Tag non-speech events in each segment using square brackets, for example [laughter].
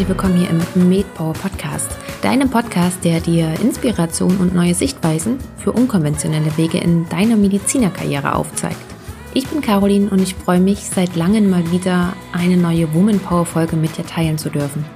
herzlich willkommen hier im MedPower Podcast, deinem Podcast, der dir Inspiration und neue Sichtweisen für unkonventionelle Wege in deiner Medizinerkarriere aufzeigt. Ich bin Caroline und ich freue mich, seit langem mal wieder eine neue Woman Power Folge mit dir teilen zu dürfen.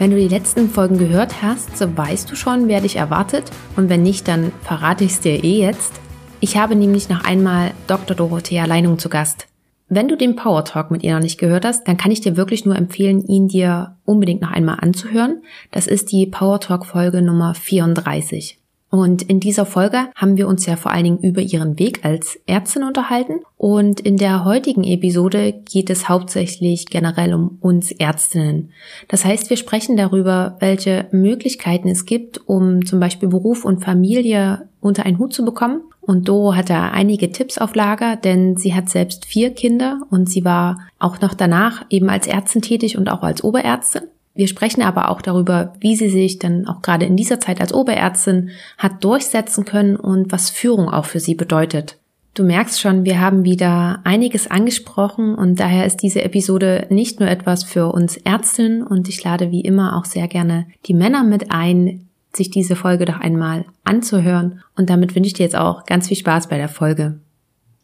Wenn du die letzten Folgen gehört hast, so weißt du schon, wer dich erwartet und wenn nicht, dann verrate ich es dir eh jetzt. Ich habe nämlich noch einmal Dr. Dorothea Leinung zu Gast. Wenn du den Power Talk mit ihr noch nicht gehört hast, dann kann ich dir wirklich nur empfehlen, ihn dir unbedingt noch einmal anzuhören. Das ist die Power Talk Folge Nummer 34. Und in dieser Folge haben wir uns ja vor allen Dingen über ihren Weg als Ärztin unterhalten. Und in der heutigen Episode geht es hauptsächlich generell um uns Ärztinnen. Das heißt, wir sprechen darüber, welche Möglichkeiten es gibt, um zum Beispiel Beruf und Familie unter einen Hut zu bekommen und Doro hatte einige Tipps auf Lager, denn sie hat selbst vier Kinder und sie war auch noch danach eben als Ärztin tätig und auch als Oberärztin. Wir sprechen aber auch darüber, wie sie sich dann auch gerade in dieser Zeit als Oberärztin hat durchsetzen können und was Führung auch für sie bedeutet. Du merkst schon, wir haben wieder einiges angesprochen und daher ist diese Episode nicht nur etwas für uns Ärztinnen und ich lade wie immer auch sehr gerne die Männer mit ein, sich diese Folge doch einmal anzuhören. Und damit wünsche ich dir jetzt auch ganz viel Spaß bei der Folge.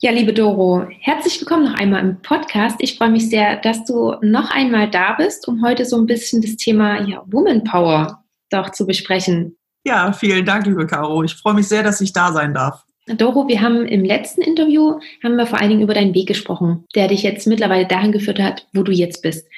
Ja, liebe Doro, herzlich willkommen noch einmal im Podcast. Ich freue mich sehr, dass du noch einmal da bist, um heute so ein bisschen das Thema ja, Woman Power doch zu besprechen. Ja, vielen Dank, liebe Caro. Ich freue mich sehr, dass ich da sein darf. Doro, wir haben im letzten Interview haben wir vor allen Dingen über deinen Weg gesprochen, der dich jetzt mittlerweile dahin geführt hat, wo du jetzt bist.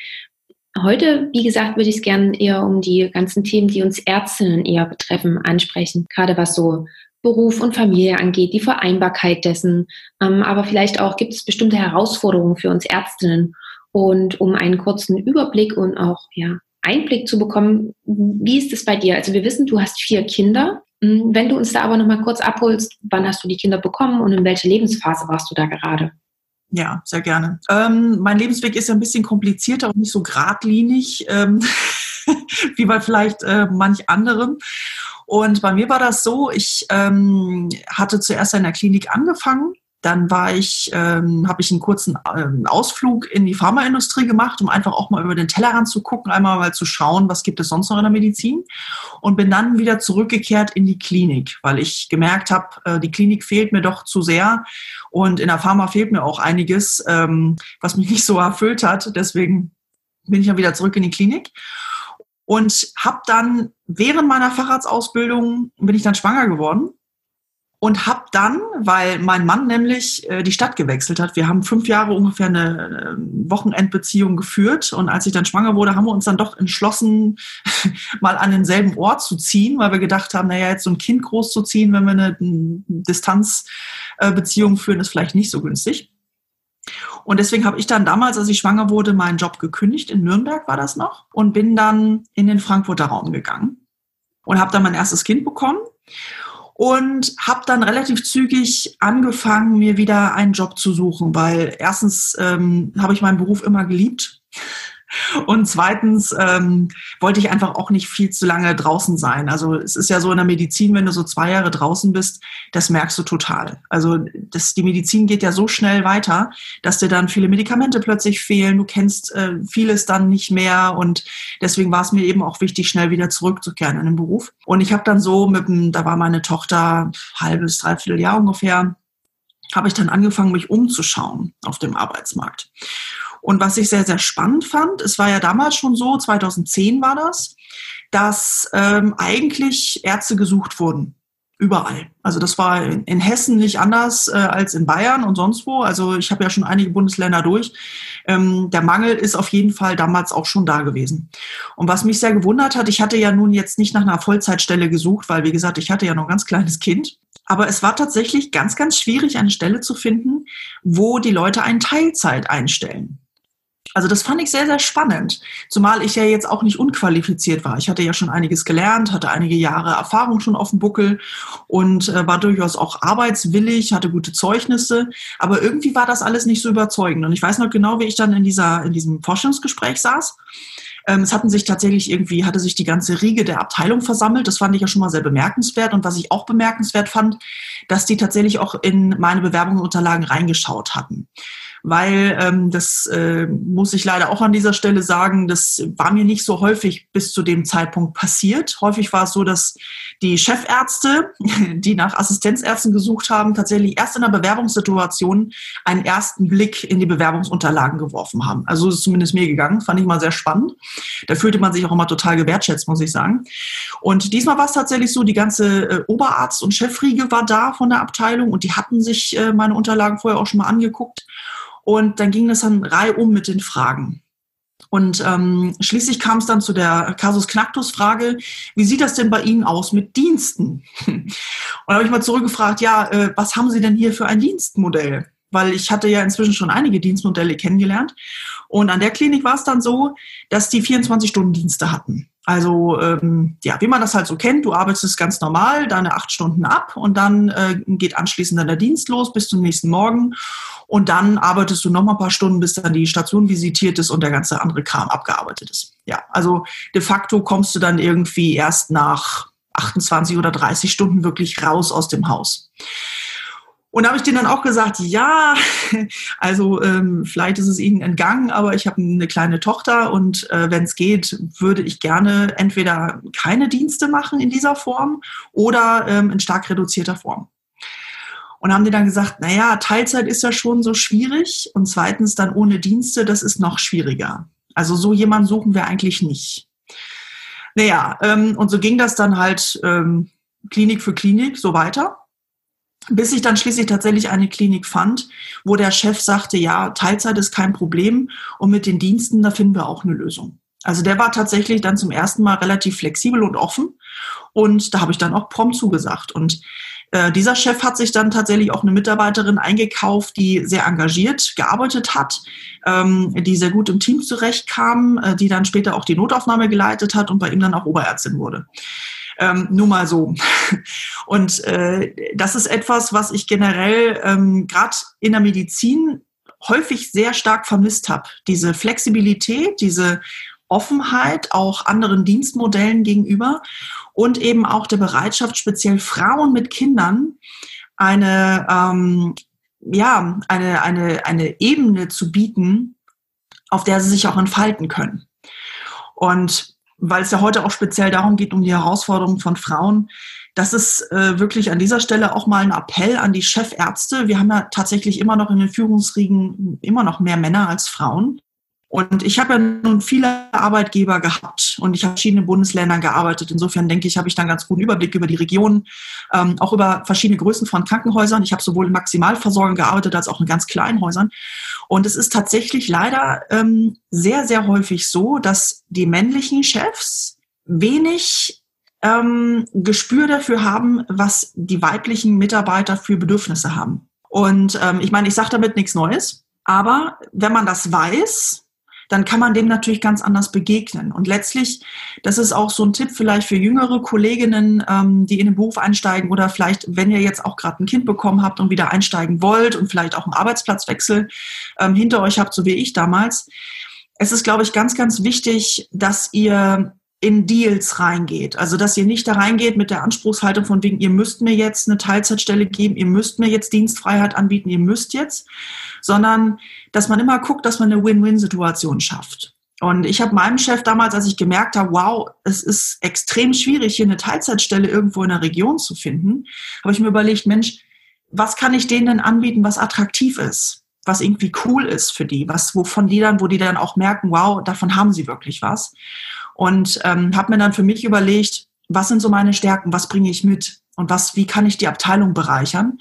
Heute, wie gesagt, würde ich es gerne eher um die ganzen Themen, die uns Ärztinnen eher betreffen, ansprechen. Gerade was so Beruf und Familie angeht, die Vereinbarkeit dessen. Ähm, aber vielleicht auch gibt es bestimmte Herausforderungen für uns Ärztinnen. Und um einen kurzen Überblick und auch ja, Einblick zu bekommen, wie ist es bei dir? Also wir wissen, du hast vier Kinder. Hm, wenn du uns da aber noch mal kurz abholst, wann hast du die Kinder bekommen und in welcher Lebensphase warst du da gerade? Ja, sehr gerne. Ähm, mein Lebensweg ist ja ein bisschen komplizierter und nicht so geradlinig ähm, [laughs] wie bei vielleicht äh, manch anderem. Und bei mir war das so, ich ähm, hatte zuerst in der Klinik angefangen dann war ich, ähm, habe ich einen kurzen ähm, Ausflug in die Pharmaindustrie gemacht, um einfach auch mal über den Tellerrand zu gucken, einmal mal zu schauen, was gibt es sonst noch in der Medizin. Und bin dann wieder zurückgekehrt in die Klinik, weil ich gemerkt habe, äh, die Klinik fehlt mir doch zu sehr. Und in der Pharma fehlt mir auch einiges, ähm, was mich [laughs] nicht so erfüllt hat. Deswegen bin ich dann wieder zurück in die Klinik. Und habe dann während meiner Facharztausbildung bin ich dann schwanger geworden und habe dann, weil mein Mann nämlich äh, die Stadt gewechselt hat, wir haben fünf Jahre ungefähr eine äh, Wochenendbeziehung geführt und als ich dann schwanger wurde, haben wir uns dann doch entschlossen, [laughs] mal an denselben Ort zu ziehen, weil wir gedacht haben, naja, jetzt so ein Kind großzuziehen, wenn wir eine, eine Distanzbeziehung äh, führen, ist vielleicht nicht so günstig. Und deswegen habe ich dann damals, als ich schwanger wurde, meinen Job gekündigt. In Nürnberg war das noch und bin dann in den Frankfurter Raum gegangen und habe dann mein erstes Kind bekommen und habe dann relativ zügig angefangen, mir wieder einen Job zu suchen, weil erstens ähm, habe ich meinen Beruf immer geliebt und zweitens ähm, wollte ich einfach auch nicht viel zu lange draußen sein. Also es ist ja so in der Medizin, wenn du so zwei Jahre draußen bist, das merkst du total. Also das, die Medizin geht ja so schnell weiter, dass dir dann viele Medikamente plötzlich fehlen. Du kennst äh, vieles dann nicht mehr und deswegen war es mir eben auch wichtig, schnell wieder zurückzukehren in den Beruf. Und ich habe dann so mit dem, da war meine Tochter halbes, dreiviertel Jahr ungefähr, habe ich dann angefangen, mich umzuschauen auf dem Arbeitsmarkt. Und was ich sehr, sehr spannend fand, es war ja damals schon so, 2010 war das, dass ähm, eigentlich Ärzte gesucht wurden. Überall. Also das war in, in Hessen nicht anders äh, als in Bayern und sonst wo. Also ich habe ja schon einige Bundesländer durch. Ähm, der Mangel ist auf jeden Fall damals auch schon da gewesen. Und was mich sehr gewundert hat, ich hatte ja nun jetzt nicht nach einer Vollzeitstelle gesucht, weil wie gesagt, ich hatte ja noch ein ganz kleines Kind. Aber es war tatsächlich ganz, ganz schwierig, eine Stelle zu finden, wo die Leute einen Teilzeit einstellen. Also das fand ich sehr, sehr spannend. Zumal ich ja jetzt auch nicht unqualifiziert war. Ich hatte ja schon einiges gelernt, hatte einige Jahre Erfahrung schon auf dem Buckel und äh, war durchaus auch arbeitswillig, hatte gute Zeugnisse. Aber irgendwie war das alles nicht so überzeugend. Und ich weiß noch genau, wie ich dann in, dieser, in diesem Forschungsgespräch saß. Ähm, es hatten sich tatsächlich irgendwie, hatte sich die ganze Riege der Abteilung versammelt. Das fand ich ja schon mal sehr bemerkenswert. Und was ich auch bemerkenswert fand, dass die tatsächlich auch in meine Bewerbungsunterlagen reingeschaut hatten. Weil ähm, das äh, muss ich leider auch an dieser Stelle sagen, das war mir nicht so häufig bis zu dem Zeitpunkt passiert. Häufig war es so, dass die Chefärzte, [laughs] die nach Assistenzärzten gesucht haben, tatsächlich erst in der Bewerbungssituation einen ersten Blick in die Bewerbungsunterlagen geworfen haben. Also so ist es zumindest mir gegangen, fand ich mal sehr spannend. Da fühlte man sich auch immer total gewertschätzt, muss ich sagen. Und diesmal war es tatsächlich so, die ganze äh, Oberarzt- und Chefriege war da von der Abteilung und die hatten sich äh, meine Unterlagen vorher auch schon mal angeguckt. Und dann ging das dann reihum mit den Fragen. Und ähm, schließlich kam es dann zu der Kasus Knacktus-Frage, wie sieht das denn bei Ihnen aus mit Diensten? [laughs] Und da habe ich mal zurückgefragt, ja, äh, was haben Sie denn hier für ein Dienstmodell? Weil ich hatte ja inzwischen schon einige Dienstmodelle kennengelernt. Und an der Klinik war es dann so, dass die 24-Stunden-Dienste hatten. Also ähm, ja, wie man das halt so kennt, du arbeitest ganz normal deine acht Stunden ab und dann äh, geht anschließend dann der Dienst los bis zum nächsten Morgen und dann arbeitest du noch mal ein paar Stunden, bis dann die Station visitiert ist und der ganze andere Kram abgearbeitet ist. Ja, also de facto kommst du dann irgendwie erst nach 28 oder 30 Stunden wirklich raus aus dem Haus. Und da habe ich denen dann auch gesagt, ja, [laughs] also ähm, vielleicht ist es Ihnen entgangen, aber ich habe eine kleine Tochter und äh, wenn es geht, würde ich gerne entweder keine Dienste machen in dieser Form oder ähm, in stark reduzierter Form. Und haben die dann gesagt, naja, Teilzeit ist ja schon so schwierig und zweitens dann ohne Dienste, das ist noch schwieriger. Also so jemanden suchen wir eigentlich nicht. Naja, ähm, und so ging das dann halt ähm, Klinik für Klinik so weiter bis ich dann schließlich tatsächlich eine Klinik fand, wo der Chef sagte, ja, Teilzeit ist kein Problem und mit den Diensten, da finden wir auch eine Lösung. Also der war tatsächlich dann zum ersten Mal relativ flexibel und offen und da habe ich dann auch prompt zugesagt. Und äh, dieser Chef hat sich dann tatsächlich auch eine Mitarbeiterin eingekauft, die sehr engagiert gearbeitet hat, ähm, die sehr gut im Team zurechtkam, äh, die dann später auch die Notaufnahme geleitet hat und bei ihm dann auch Oberärztin wurde. Ähm, nur mal so. Und äh, das ist etwas, was ich generell ähm, gerade in der Medizin häufig sehr stark vermisst habe. Diese Flexibilität, diese Offenheit auch anderen Dienstmodellen gegenüber und eben auch der Bereitschaft, speziell Frauen mit Kindern eine, ähm, ja, eine, eine, eine Ebene zu bieten, auf der sie sich auch entfalten können. Und weil es ja heute auch speziell darum geht, um die Herausforderungen von Frauen. Das ist äh, wirklich an dieser Stelle auch mal ein Appell an die Chefärzte. Wir haben ja tatsächlich immer noch in den Führungsriegen immer noch mehr Männer als Frauen. Und ich habe ja nun viele Arbeitgeber gehabt und ich habe verschiedene Bundesländern gearbeitet. Insofern denke ich, habe ich dann ganz guten Überblick über die Region, ähm, auch über verschiedene Größen von Krankenhäusern. Ich habe sowohl in Maximalversorgung gearbeitet als auch in ganz kleinen Häusern. Und es ist tatsächlich leider ähm, sehr, sehr häufig so, dass die männlichen Chefs wenig ähm, Gespür dafür haben, was die weiblichen Mitarbeiter für Bedürfnisse haben. Und ähm, ich meine, ich sage damit nichts Neues. Aber wenn man das weiß, dann kann man dem natürlich ganz anders begegnen. Und letztlich, das ist auch so ein Tipp vielleicht für jüngere Kolleginnen, ähm, die in den Beruf einsteigen oder vielleicht, wenn ihr jetzt auch gerade ein Kind bekommen habt und wieder einsteigen wollt und vielleicht auch einen Arbeitsplatzwechsel ähm, hinter euch habt, so wie ich damals. Es ist, glaube ich, ganz, ganz wichtig, dass ihr in Deals reingeht. Also, dass ihr nicht da reingeht mit der Anspruchshaltung von wegen, ihr müsst mir jetzt eine Teilzeitstelle geben, ihr müsst mir jetzt Dienstfreiheit anbieten, ihr müsst jetzt, sondern dass man immer guckt, dass man eine Win-Win-Situation schafft. Und ich habe meinem Chef damals, als ich gemerkt habe, wow, es ist extrem schwierig, hier eine Teilzeitstelle irgendwo in der Region zu finden, habe ich mir überlegt, Mensch, was kann ich denen denn anbieten, was attraktiv ist, was irgendwie cool ist für die, was wovon die dann, wo die dann auch merken, wow, davon haben sie wirklich was. Und ähm, habe mir dann für mich überlegt, was sind so meine Stärken, was bringe ich mit und was, wie kann ich die Abteilung bereichern?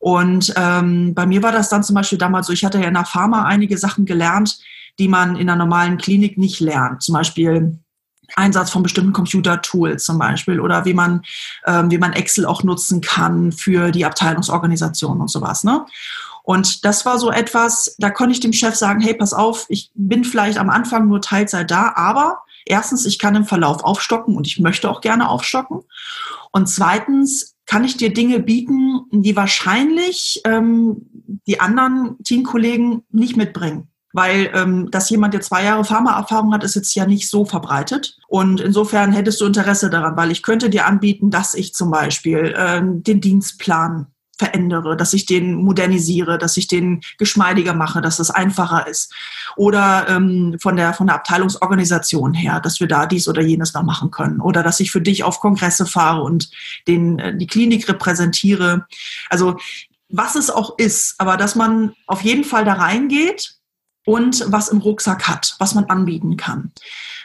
Und ähm, bei mir war das dann zum Beispiel damals so, ich hatte ja in der Pharma einige Sachen gelernt, die man in einer normalen Klinik nicht lernt. Zum Beispiel Einsatz von bestimmten Computer-Tools zum Beispiel oder wie man, ähm, wie man Excel auch nutzen kann für die Abteilungsorganisation und sowas. Ne? Und das war so etwas, da konnte ich dem Chef sagen, hey, pass auf, ich bin vielleicht am Anfang nur Teilzeit da, aber erstens, ich kann im Verlauf aufstocken und ich möchte auch gerne aufstocken. Und zweitens, kann ich dir Dinge bieten, die wahrscheinlich ähm, die anderen Teamkollegen nicht mitbringen. Weil ähm, dass jemand, der zwei Jahre Pharmaerfahrung hat, ist jetzt ja nicht so verbreitet. Und insofern hättest du Interesse daran, weil ich könnte dir anbieten, dass ich zum Beispiel ähm, den Dienstplan verändere, dass ich den modernisiere, dass ich den geschmeidiger mache, dass es einfacher ist. Oder ähm, von, der, von der Abteilungsorganisation her, dass wir da dies oder jenes noch machen können. Oder dass ich für dich auf Kongresse fahre und den, äh, die Klinik repräsentiere. Also was es auch ist, aber dass man auf jeden Fall da reingeht und was im Rucksack hat, was man anbieten kann.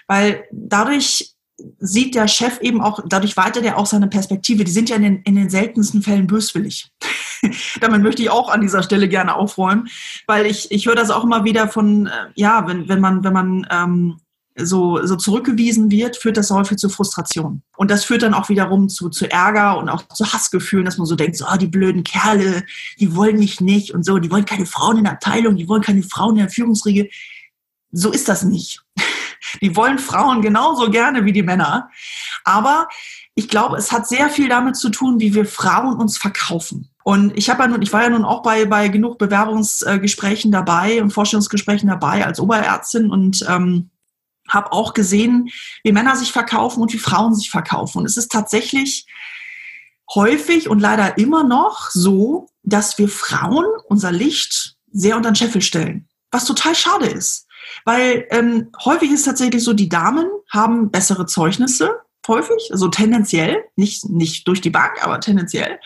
Weil dadurch sieht der Chef eben auch, dadurch weitet er auch seine Perspektive. Die sind ja in den, in den seltensten Fällen böswillig. [laughs] Damit möchte ich auch an dieser Stelle gerne aufräumen, weil ich, ich höre das auch immer wieder von, äh, ja, wenn, wenn man, wenn man ähm, so, so zurückgewiesen wird, führt das häufig zu Frustration. Und das führt dann auch wiederum zu, zu Ärger und auch zu Hassgefühlen, dass man so denkt, so, oh, die blöden Kerle, die wollen mich nicht und so, die wollen keine Frauen in der Abteilung, die wollen keine Frauen in der Führungsriege. So ist das nicht. [laughs] Die wollen Frauen genauso gerne wie die Männer. Aber ich glaube, es hat sehr viel damit zu tun, wie wir Frauen uns verkaufen. Und ich habe ja nun, ich war ja nun auch bei, bei genug Bewerbungsgesprächen dabei und Vorstellungsgesprächen dabei als Oberärztin und ähm, habe auch gesehen, wie Männer sich verkaufen und wie Frauen sich verkaufen. Und es ist tatsächlich häufig und leider immer noch so, dass wir Frauen unser Licht sehr unter den Scheffel stellen, was total schade ist. Weil ähm, häufig ist tatsächlich so, die Damen haben bessere Zeugnisse, häufig, also tendenziell, nicht, nicht durch die Bank, aber tendenziell.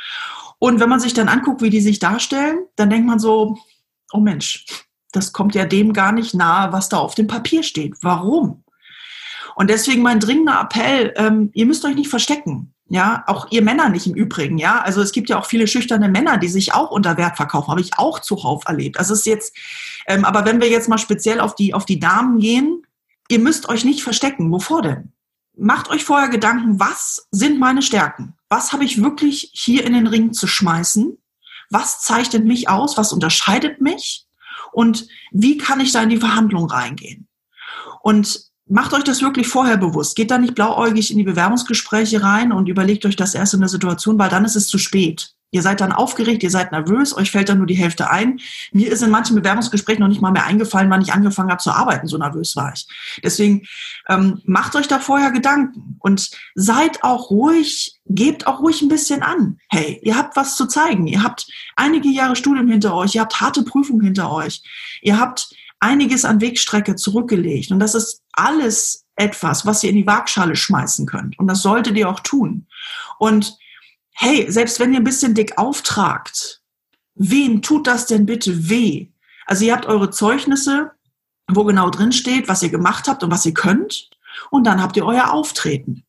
Und wenn man sich dann anguckt, wie die sich darstellen, dann denkt man so, oh Mensch, das kommt ja dem gar nicht nahe, was da auf dem Papier steht. Warum? Und deswegen mein dringender Appell, ähm, ihr müsst euch nicht verstecken. Ja, auch ihr Männer nicht im Übrigen, ja. Also es gibt ja auch viele schüchterne Männer, die sich auch unter Wert verkaufen, habe ich auch zuhauf erlebt. Also es ist jetzt, ähm, aber wenn wir jetzt mal speziell auf die, auf die Damen gehen, ihr müsst euch nicht verstecken. Wovor denn? Macht euch vorher Gedanken, was sind meine Stärken? Was habe ich wirklich hier in den Ring zu schmeißen? Was zeichnet mich aus? Was unterscheidet mich? Und wie kann ich da in die Verhandlung reingehen? Und macht euch das wirklich vorher bewusst. Geht da nicht blauäugig in die Bewerbungsgespräche rein und überlegt euch das erst in der Situation, weil dann ist es zu spät. Ihr seid dann aufgeregt, ihr seid nervös, euch fällt dann nur die Hälfte ein. Mir ist in manchen Bewerbungsgesprächen noch nicht mal mehr eingefallen, wann ich angefangen habe zu arbeiten. So nervös war ich. Deswegen ähm, macht euch da vorher Gedanken und seid auch ruhig, gebt auch ruhig ein bisschen an. Hey, ihr habt was zu zeigen. Ihr habt einige Jahre Studium hinter euch, ihr habt harte Prüfungen hinter euch. Ihr habt einiges an Wegstrecke zurückgelegt. Und das ist alles etwas, was ihr in die Waagschale schmeißen könnt. Und das solltet ihr auch tun. Und hey, selbst wenn ihr ein bisschen dick auftragt, wem tut das denn bitte weh? Also ihr habt eure Zeugnisse, wo genau drin steht, was ihr gemacht habt und was ihr könnt. Und dann habt ihr euer Auftreten.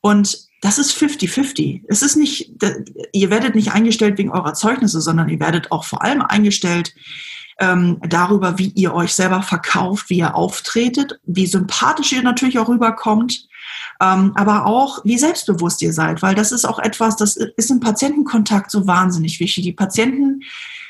Und das ist 50-50. Es ist nicht, ihr werdet nicht eingestellt wegen eurer Zeugnisse, sondern ihr werdet auch vor allem eingestellt ähm, darüber, wie ihr euch selber verkauft, wie ihr auftretet, wie sympathisch ihr natürlich auch rüberkommt, ähm, aber auch wie selbstbewusst ihr seid, weil das ist auch etwas, das ist im Patientenkontakt so wahnsinnig wichtig. Die Patienten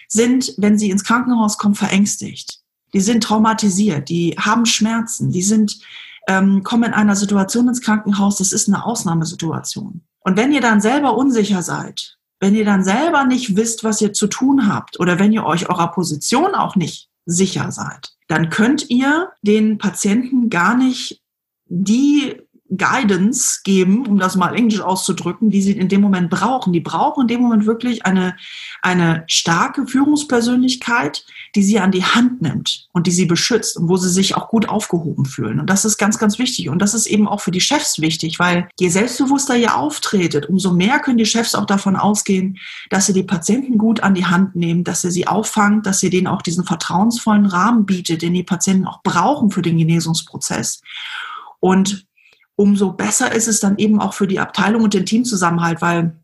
sind, wenn sie ins Krankenhaus kommen, verängstigt. Die sind traumatisiert, die haben Schmerzen, die sind, ähm, kommen in einer Situation ins Krankenhaus, das ist eine Ausnahmesituation. Und wenn ihr dann selber unsicher seid, wenn ihr dann selber nicht wisst, was ihr zu tun habt oder wenn ihr euch eurer Position auch nicht sicher seid, dann könnt ihr den Patienten gar nicht die Guidance geben, um das mal englisch auszudrücken, die sie in dem Moment brauchen. Die brauchen in dem Moment wirklich eine, eine starke Führungspersönlichkeit, die sie an die Hand nimmt und die sie beschützt und wo sie sich auch gut aufgehoben fühlen. Und das ist ganz, ganz wichtig. Und das ist eben auch für die Chefs wichtig, weil je selbstbewusster ihr auftretet, umso mehr können die Chefs auch davon ausgehen, dass sie die Patienten gut an die Hand nehmen, dass sie sie auffangt, dass sie denen auch diesen vertrauensvollen Rahmen bietet, den die Patienten auch brauchen für den Genesungsprozess. Und umso besser ist es dann eben auch für die Abteilung und den Teamzusammenhalt, weil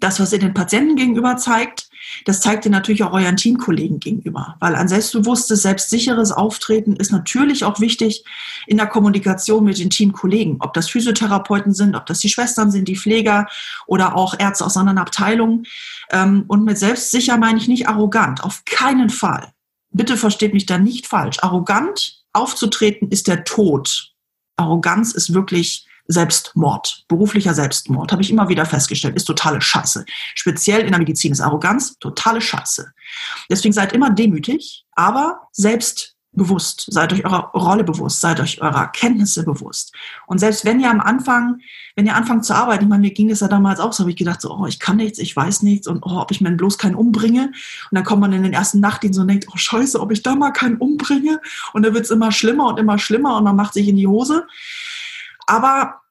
das, was ihr den Patienten gegenüber zeigt, das zeigt ihr natürlich auch euren Teamkollegen gegenüber. Weil ein selbstbewusstes, selbstsicheres Auftreten ist natürlich auch wichtig in der Kommunikation mit den Teamkollegen. Ob das Physiotherapeuten sind, ob das die Schwestern sind, die Pfleger oder auch Ärzte aus anderen Abteilungen. Ähm, und mit selbstsicher meine ich nicht arrogant, auf keinen Fall. Bitte versteht mich da nicht falsch. Arrogant aufzutreten ist der Tod Arroganz ist wirklich Selbstmord, beruflicher Selbstmord, habe ich immer wieder festgestellt, ist totale Scheiße. Speziell in der Medizin ist Arroganz totale Scheiße. Deswegen seid immer demütig, aber selbst bewusst, seid euch eurer Rolle bewusst, seid euch eurer Kenntnisse bewusst. Und selbst wenn ihr am Anfang, wenn ihr anfangt zu arbeiten, ich meine, mir ging es ja damals auch so, habe ich gedacht, so, oh, ich kann nichts, ich weiß nichts und oh, ob ich mir bloß keinen umbringe. Und dann kommt man in den ersten Nachtdienst und denkt, oh scheiße, ob ich da mal keinen umbringe. Und dann wird es immer schlimmer und immer schlimmer und man macht sich in die Hose. Aber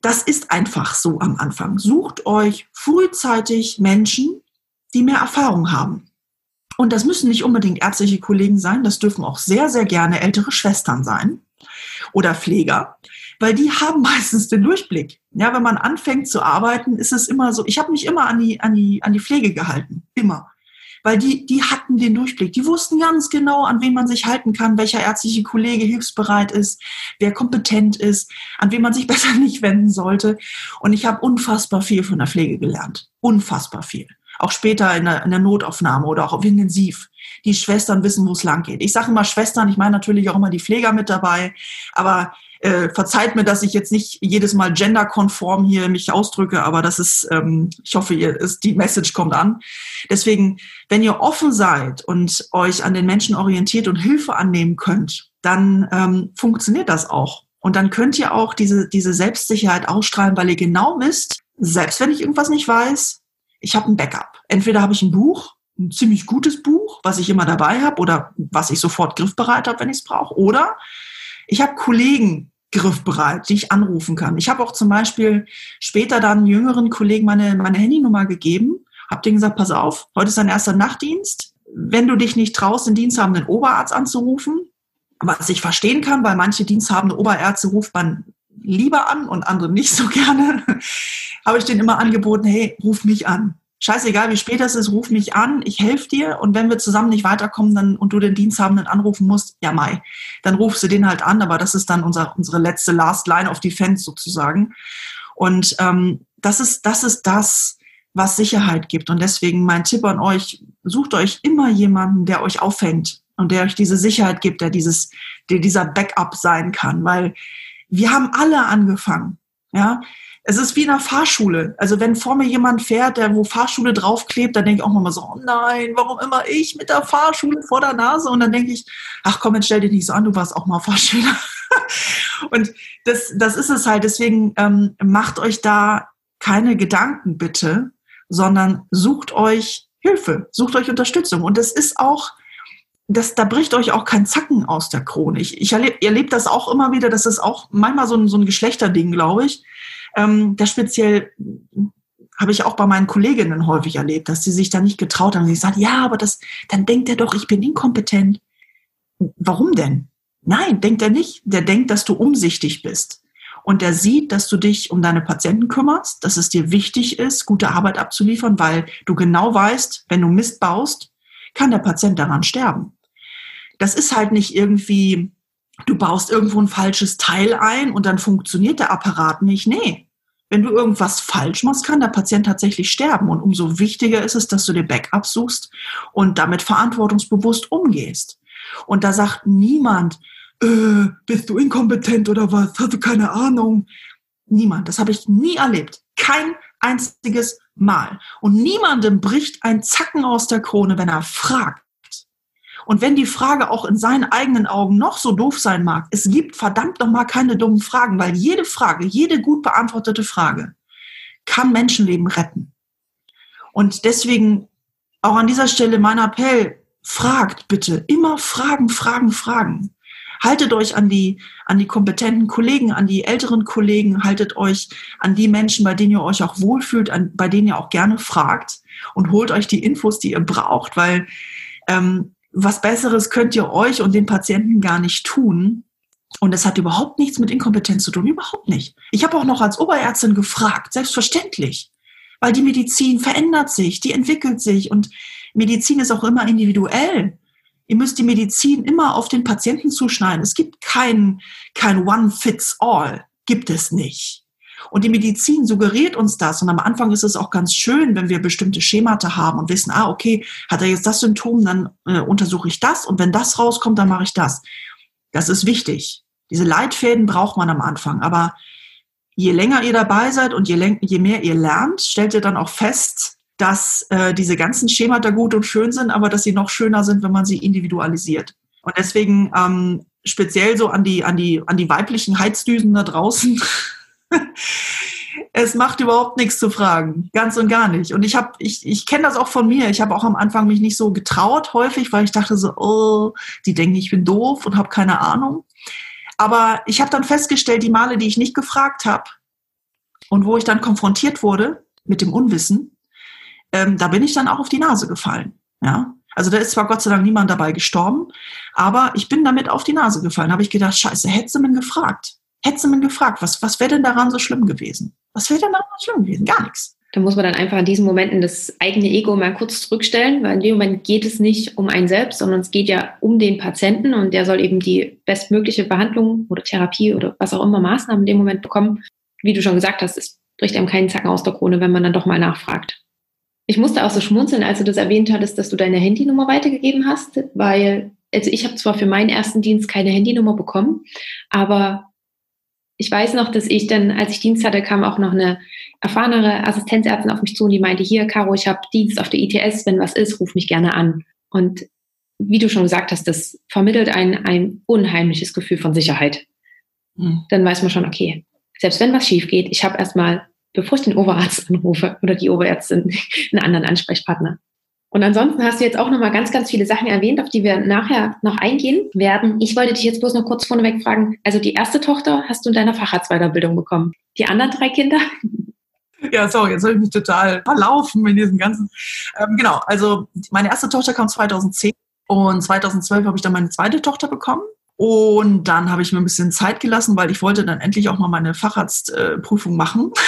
das ist einfach so am Anfang. Sucht euch frühzeitig Menschen, die mehr Erfahrung haben. Und das müssen nicht unbedingt ärztliche Kollegen sein, das dürfen auch sehr, sehr gerne ältere Schwestern sein oder Pfleger, weil die haben [laughs] meistens den Durchblick. Ja, wenn man anfängt zu arbeiten, ist es immer so, ich habe mich immer an die, an, die, an die Pflege gehalten, immer. Weil die, die hatten den Durchblick. Die wussten ganz genau, an wen man sich halten kann, welcher ärztliche Kollege hilfsbereit ist, wer kompetent ist, an wen man sich [laughs] besser nicht wenden sollte. Und ich habe unfassbar viel von der Pflege gelernt. Unfassbar viel auch später in der, in der Notaufnahme oder auch auf Intensiv. Die Schwestern wissen, wo es lang geht. Ich sage immer Schwestern, ich meine natürlich auch immer die Pfleger mit dabei, aber äh, verzeiht mir, dass ich jetzt nicht jedes Mal genderkonform hier mich ausdrücke, aber das ist, ähm, ich hoffe, ihr, ist, die Message kommt an. Deswegen, wenn ihr offen seid und euch an den Menschen orientiert und Hilfe annehmen könnt, dann ähm, funktioniert das auch. Und dann könnt ihr auch diese, diese Selbstsicherheit ausstrahlen, weil ihr genau wisst, selbst wenn ich irgendwas nicht weiß, ich habe ein Backup. Entweder habe ich ein Buch, ein ziemlich gutes Buch, was ich immer dabei habe oder was ich sofort griffbereit habe, wenn ich es brauche. Oder ich habe Kollegen griffbereit, die ich anrufen kann. Ich habe auch zum Beispiel später dann jüngeren Kollegen meine, meine Handynummer gegeben, habe denen gesagt, pass auf, heute ist dein erster Nachtdienst. Wenn du dich nicht traust, den diensthabenden Oberarzt anzurufen, was ich verstehen kann, weil manche diensthabende Oberärzte ruft man lieber an und andere nicht so [laughs] gerne, habe ich denen immer angeboten, hey, ruf mich an. Scheißegal, wie spät es ist, ruf mich an, ich helfe dir und wenn wir zusammen nicht weiterkommen dann, und du den Diensthabenden anrufen musst, ja mai, dann rufst du den halt an, aber das ist dann unser, unsere letzte Last Line of Defense sozusagen. Und ähm, das, ist, das ist das, was Sicherheit gibt. Und deswegen mein Tipp an euch, sucht euch immer jemanden, der euch auffängt und der euch diese Sicherheit gibt, der dieses, der dieser Backup sein kann, weil wir haben alle angefangen. Ja, es ist wie in einer Fahrschule. Also wenn vor mir jemand fährt, der wo Fahrschule draufklebt, dann denke ich auch mal so, oh nein, warum immer ich mit der Fahrschule vor der Nase? Und dann denke ich, ach komm, jetzt stell dich nicht so an, du warst auch mal Fahrschüler. [laughs] und das, das ist es halt. Deswegen ähm, macht euch da keine Gedanken bitte, sondern sucht euch Hilfe, sucht euch Unterstützung. Und es ist auch das, da bricht euch auch kein Zacken aus der Krone. Ich, ich erlebe erleb das auch immer wieder, das ist auch manchmal so ein, so ein Geschlechterding, glaube ich. Ähm, das speziell habe ich auch bei meinen Kolleginnen häufig erlebt, dass sie sich da nicht getraut haben. Sie sagen, ja, aber das, dann denkt er doch, ich bin inkompetent. Warum denn? Nein, denkt er nicht. Der denkt, dass du umsichtig bist. Und der sieht, dass du dich um deine Patienten kümmerst, dass es dir wichtig ist, gute Arbeit abzuliefern, weil du genau weißt, wenn du Mist baust, kann der Patient daran sterben. Das ist halt nicht irgendwie, du baust irgendwo ein falsches Teil ein und dann funktioniert der Apparat nicht. Nee. Wenn du irgendwas falsch machst, kann der Patient tatsächlich sterben. Und umso wichtiger ist es, dass du dir Backup suchst und damit verantwortungsbewusst umgehst. Und da sagt niemand, äh, bist du inkompetent oder was? Hast du keine Ahnung? Niemand. Das habe ich nie erlebt. Kein einziges Mal. Und niemandem bricht ein Zacken aus der Krone, wenn er fragt. Und wenn die Frage auch in seinen eigenen Augen noch so doof sein mag, es gibt verdammt noch mal keine dummen Fragen, weil jede Frage, jede gut beantwortete Frage kann Menschenleben retten. Und deswegen auch an dieser Stelle mein Appell, fragt bitte, immer fragen, fragen, fragen. Haltet euch an die, an die kompetenten Kollegen, an die älteren Kollegen, haltet euch an die Menschen, bei denen ihr euch auch wohlfühlt, an, bei denen ihr auch gerne fragt und holt euch die Infos, die ihr braucht, weil ähm, was Besseres könnt ihr euch und den Patienten gar nicht tun. Und es hat überhaupt nichts mit Inkompetenz zu tun, überhaupt nicht. Ich habe auch noch als Oberärztin gefragt, selbstverständlich, weil die Medizin verändert sich, die entwickelt sich und Medizin ist auch immer individuell. Ihr müsst die Medizin immer auf den Patienten zuschneiden. Es gibt kein, kein One-Fits-All. Gibt es nicht. Und die Medizin suggeriert uns das. Und am Anfang ist es auch ganz schön, wenn wir bestimmte Schemata haben und wissen, ah, okay, hat er jetzt das Symptom, dann äh, untersuche ich das. Und wenn das rauskommt, dann mache ich das. Das ist wichtig. Diese Leitfäden braucht man am Anfang. Aber je länger ihr dabei seid und je, je mehr ihr lernt, stellt ihr dann auch fest, dass äh, diese ganzen Schemata gut und schön sind, aber dass sie noch schöner sind, wenn man sie individualisiert. Und deswegen ähm, speziell so an die, an die, an die weiblichen Heizdüsen da draußen. [laughs] [laughs] es macht überhaupt nichts zu fragen, ganz und gar nicht. Und ich habe, ich, ich kenne das auch von mir. Ich habe auch am Anfang mich nicht so getraut häufig, weil ich dachte so, oh, die denken, ich bin doof und habe keine Ahnung. Aber ich habe dann festgestellt, die Male, die ich nicht gefragt habe und wo ich dann konfrontiert wurde mit dem Unwissen, ähm, da bin ich dann auch auf die Nase gefallen. Ja, also da ist zwar Gott sei Dank niemand dabei gestorben, aber ich bin damit auf die Nase gefallen. Habe ich gedacht, scheiße, hättest du mich gefragt. Hättest du mich gefragt, was, was wäre denn daran so schlimm gewesen? Was wäre denn daran so schlimm gewesen? Gar nichts. Da muss man dann einfach in diesen Momenten das eigene Ego mal kurz zurückstellen, weil in dem Moment geht es nicht um einen selbst, sondern es geht ja um den Patienten und der soll eben die bestmögliche Behandlung oder Therapie oder was auch immer Maßnahmen in dem Moment bekommen. Wie du schon gesagt hast, es bricht einem keinen Zacken aus der Krone, wenn man dann doch mal nachfragt. Ich musste auch so schmunzeln, als du das erwähnt hattest, dass du deine Handynummer weitergegeben hast, weil, also ich habe zwar für meinen ersten Dienst keine Handynummer bekommen, aber ich weiß noch, dass ich dann, als ich Dienst hatte, kam auch noch eine erfahrenere Assistenzärztin auf mich zu und die meinte, hier, Caro, ich habe Dienst auf der ITS, wenn was ist, ruf mich gerne an. Und wie du schon gesagt hast, das vermittelt ein, ein unheimliches Gefühl von Sicherheit. Mhm. Dann weiß man schon, okay, selbst wenn was schief geht, ich habe erstmal bevor ich den Oberarzt anrufe oder die Oberärztin, [laughs] einen anderen Ansprechpartner. Und ansonsten hast du jetzt auch nochmal ganz, ganz viele Sachen erwähnt, auf die wir nachher noch eingehen werden. Ich wollte dich jetzt bloß noch kurz vorneweg fragen. Also die erste Tochter hast du in deiner Facharztweiterbildung bekommen. Die anderen drei Kinder? Ja, sorry, jetzt habe ich mich total verlaufen in diesem ganzen. Ähm, genau, also meine erste Tochter kam 2010 und 2012 habe ich dann meine zweite Tochter bekommen. Und dann habe ich mir ein bisschen Zeit gelassen, weil ich wollte dann endlich auch mal meine Facharztprüfung machen. [laughs]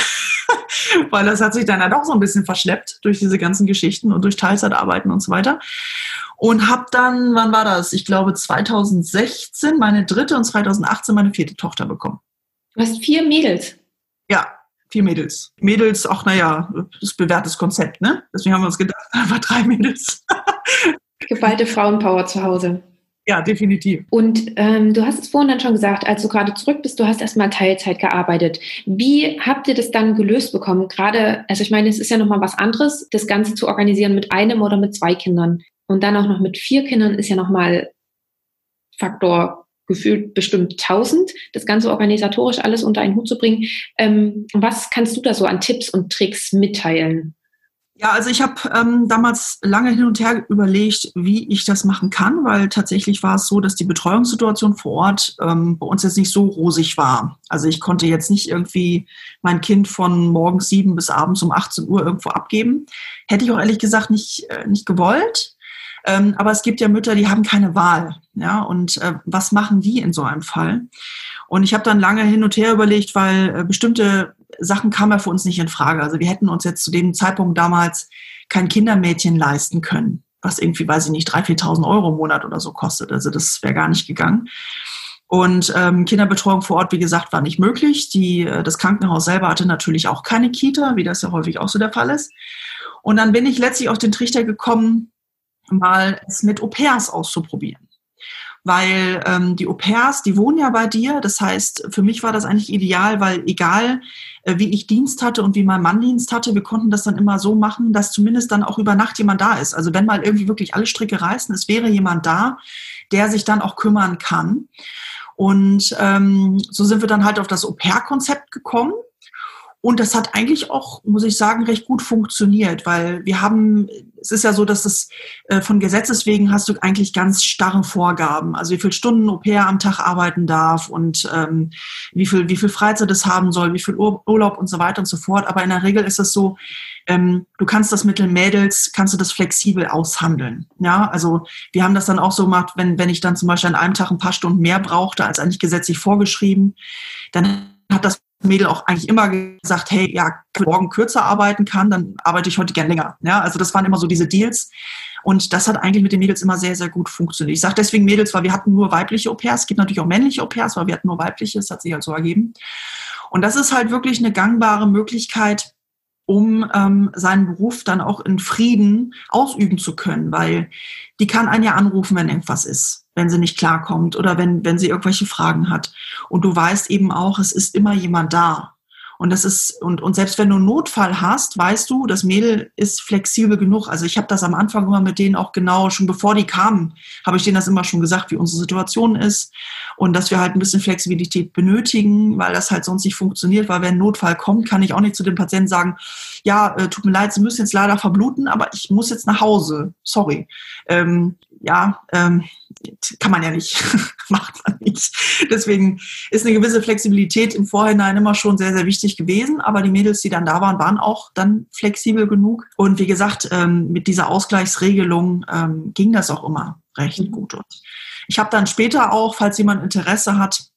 [laughs] weil das hat sich dann ja doch so ein bisschen verschleppt durch diese ganzen Geschichten und durch Teilzeitarbeiten und so weiter. Und habe dann, wann war das? Ich glaube 2016 meine dritte und 2018 meine vierte Tochter bekommen. Du hast vier Mädels. Ja, vier Mädels. Mädels, ach naja, das ist bewährtes Konzept, ne? Deswegen haben wir uns gedacht, [laughs] einfach drei Mädels. Geballte Frauenpower zu Hause. Ja, definitiv. Und ähm, du hast es vorhin dann schon gesagt, als du gerade zurück bist, du hast erstmal Teilzeit gearbeitet. Wie habt ihr das dann gelöst bekommen? Gerade, also ich meine, es ist ja nochmal was anderes, das Ganze zu organisieren mit einem oder mit zwei Kindern. Und dann auch noch mit vier Kindern ist ja nochmal Faktor gefühlt bestimmt 1000, das Ganze organisatorisch alles unter einen Hut zu bringen. Ähm, was kannst du da so an Tipps und Tricks mitteilen? Ja, also ich habe ähm, damals lange hin und her überlegt, wie ich das machen kann, weil tatsächlich war es so, dass die Betreuungssituation vor Ort ähm, bei uns jetzt nicht so rosig war. Also ich konnte jetzt nicht irgendwie mein Kind von morgens sieben bis abends um 18 Uhr irgendwo abgeben. Hätte ich auch ehrlich gesagt nicht, äh, nicht gewollt. Ähm, aber es gibt ja Mütter, die haben keine Wahl. Ja, und äh, was machen die in so einem Fall? Und ich habe dann lange hin und her überlegt, weil äh, bestimmte Sachen kamen ja für uns nicht in Frage. Also wir hätten uns jetzt zu dem Zeitpunkt damals kein Kindermädchen leisten können, was irgendwie, weiß ich nicht, 3.000, 4.000 Euro im Monat oder so kostet. Also das wäre gar nicht gegangen. Und ähm, Kinderbetreuung vor Ort, wie gesagt, war nicht möglich. Die, äh, das Krankenhaus selber hatte natürlich auch keine Kita, wie das ja häufig auch so der Fall ist. Und dann bin ich letztlich auf den Trichter gekommen, mal es mit Au pairs auszuprobieren weil ähm, die Au pairs, die wohnen ja bei dir. Das heißt, für mich war das eigentlich ideal, weil egal, äh, wie ich Dienst hatte und wie mein Mann Dienst hatte, wir konnten das dann immer so machen, dass zumindest dann auch über Nacht jemand da ist. Also wenn mal irgendwie wirklich alle Stricke reißen, es wäre jemand da, der sich dann auch kümmern kann. Und ähm, so sind wir dann halt auf das Au-pair-Konzept gekommen. Und das hat eigentlich auch, muss ich sagen, recht gut funktioniert, weil wir haben, es ist ja so, dass es äh, von Gesetzes wegen hast du eigentlich ganz starre Vorgaben. Also wie viel Stunden Au pair am Tag arbeiten darf und ähm, wie viel, wie viel Freizeit es haben soll, wie viel Urlaub und so weiter und so fort. Aber in der Regel ist es so, ähm, du kannst das mit Mädels, kannst du das flexibel aushandeln. Ja, also wir haben das dann auch so gemacht, wenn, wenn ich dann zum Beispiel an einem Tag ein paar Stunden mehr brauchte, als eigentlich gesetzlich vorgeschrieben, dann hat das Mädel auch eigentlich immer gesagt, hey, ja, morgen kürzer arbeiten kann, dann arbeite ich heute gern länger. Ja, also das waren immer so diese Deals. Und das hat eigentlich mit den Mädels immer sehr, sehr gut funktioniert. Ich sage deswegen Mädels, weil wir hatten nur weibliche Au-pairs. Es gibt natürlich auch männliche Au-pairs, aber wir hatten nur weibliche. Das hat sich halt so ergeben. Und das ist halt wirklich eine gangbare Möglichkeit, um ähm, seinen Beruf dann auch in Frieden ausüben zu können, weil die kann einen ja anrufen, wenn irgendwas ist, wenn sie nicht klarkommt oder wenn, wenn sie irgendwelche Fragen hat. Und du weißt eben auch, es ist immer jemand da. Und das ist, und, und selbst wenn du einen Notfall hast, weißt du, das Mädel ist flexibel genug. Also ich habe das am Anfang immer mit denen auch genau, schon bevor die kamen, habe ich denen das immer schon gesagt, wie unsere Situation ist und dass wir halt ein bisschen Flexibilität benötigen, weil das halt sonst nicht funktioniert, weil wenn ein Notfall kommt, kann ich auch nicht zu dem Patienten sagen, ja, äh, tut mir leid, Sie müssen jetzt leider verbluten, aber ich muss jetzt nach Hause. Sorry. Ähm, ja, ähm, kann man ja nicht, [laughs] macht man nicht. Deswegen ist eine gewisse Flexibilität im Vorhinein immer schon sehr, sehr wichtig gewesen. Aber die Mädels, die dann da waren, waren auch dann flexibel genug. Und wie gesagt, ähm, mit dieser Ausgleichsregelung ähm, ging das auch immer recht mhm. gut. Und ich habe dann später auch, falls jemand Interesse hat,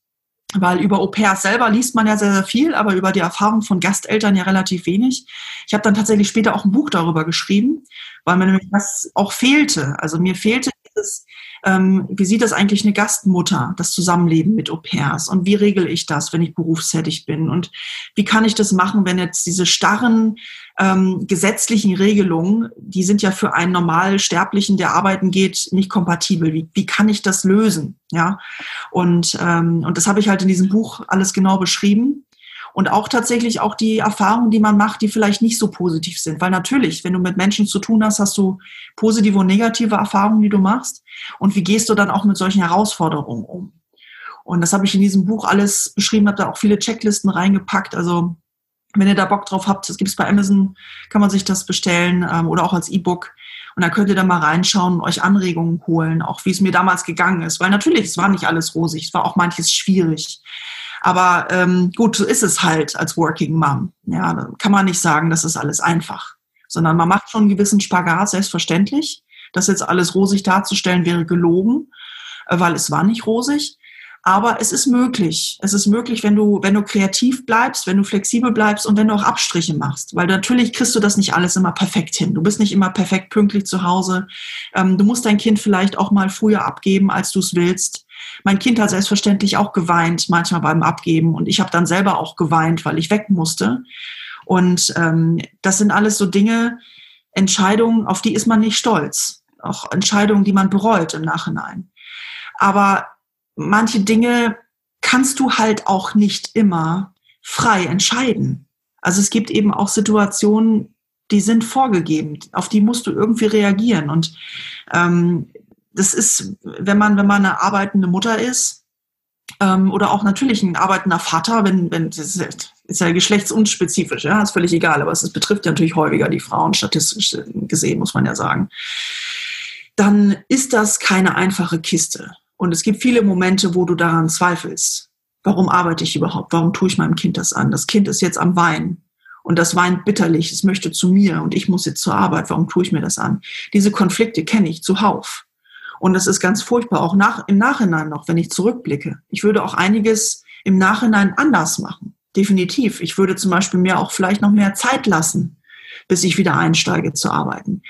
weil über Au-pairs selber liest man ja sehr, sehr viel, aber über die Erfahrung von Gasteltern ja relativ wenig. Ich habe dann tatsächlich später auch ein Buch darüber geschrieben, weil mir nämlich das auch fehlte. Also mir fehlte dieses, ähm, wie sieht das eigentlich eine Gastmutter, das Zusammenleben mit Au-pairs? Und wie regel ich das, wenn ich berufstätig bin? Und wie kann ich das machen, wenn jetzt diese starren ähm, gesetzlichen Regelungen, die sind ja für einen Normalsterblichen, der arbeiten geht, nicht kompatibel. Wie, wie kann ich das lösen? Ja, und, ähm, und das habe ich halt in diesem Buch alles genau beschrieben. Und auch tatsächlich auch die Erfahrungen, die man macht, die vielleicht nicht so positiv sind. Weil natürlich, wenn du mit Menschen zu tun hast, hast du positive und negative Erfahrungen, die du machst. Und wie gehst du dann auch mit solchen Herausforderungen um? Und das habe ich in diesem Buch alles beschrieben, habe da auch viele Checklisten reingepackt. Also wenn ihr da Bock drauf habt, das gibt es bei Amazon, kann man sich das bestellen ähm, oder auch als E-Book. Und da könnt ihr da mal reinschauen und euch Anregungen holen, auch wie es mir damals gegangen ist. Weil natürlich, es war nicht alles rosig, es war auch manches schwierig. Aber ähm, gut, so ist es halt als Working Mom. Ja, kann man nicht sagen, das ist alles einfach. Sondern man macht schon einen gewissen Spagat, selbstverständlich. Das jetzt alles rosig darzustellen wäre gelogen, äh, weil es war nicht rosig. Aber es ist möglich. Es ist möglich, wenn du, wenn du kreativ bleibst, wenn du flexibel bleibst und wenn du auch Abstriche machst. Weil natürlich kriegst du das nicht alles immer perfekt hin. Du bist nicht immer perfekt pünktlich zu Hause. Ähm, du musst dein Kind vielleicht auch mal früher abgeben, als du es willst. Mein Kind hat selbstverständlich auch geweint, manchmal beim Abgeben. Und ich habe dann selber auch geweint, weil ich weg musste. Und ähm, das sind alles so Dinge, Entscheidungen, auf die ist man nicht stolz. Auch Entscheidungen, die man bereut im Nachhinein. Aber manche Dinge kannst du halt auch nicht immer frei entscheiden. Also es gibt eben auch Situationen, die sind vorgegeben, auf die musst du irgendwie reagieren. Und ähm, das ist, wenn man, wenn man eine arbeitende Mutter ist, ähm, oder auch natürlich ein arbeitender Vater, wenn, wenn das ist, ist ja geschlechtsunspezifisch, ja, ist völlig egal, aber es betrifft ja natürlich häufiger die Frauen, statistisch gesehen, muss man ja sagen, dann ist das keine einfache Kiste. Und es gibt viele Momente, wo du daran zweifelst. Warum arbeite ich überhaupt? Warum tue ich meinem Kind das an? Das Kind ist jetzt am Weinen und das weint bitterlich, es möchte zu mir und ich muss jetzt zur Arbeit. Warum tue ich mir das an? Diese Konflikte kenne ich zuhauf. Und das ist ganz furchtbar, auch nach, im Nachhinein noch, wenn ich zurückblicke. Ich würde auch einiges im Nachhinein anders machen. Definitiv. Ich würde zum Beispiel mir auch vielleicht noch mehr Zeit lassen, bis ich wieder einsteige zu arbeiten.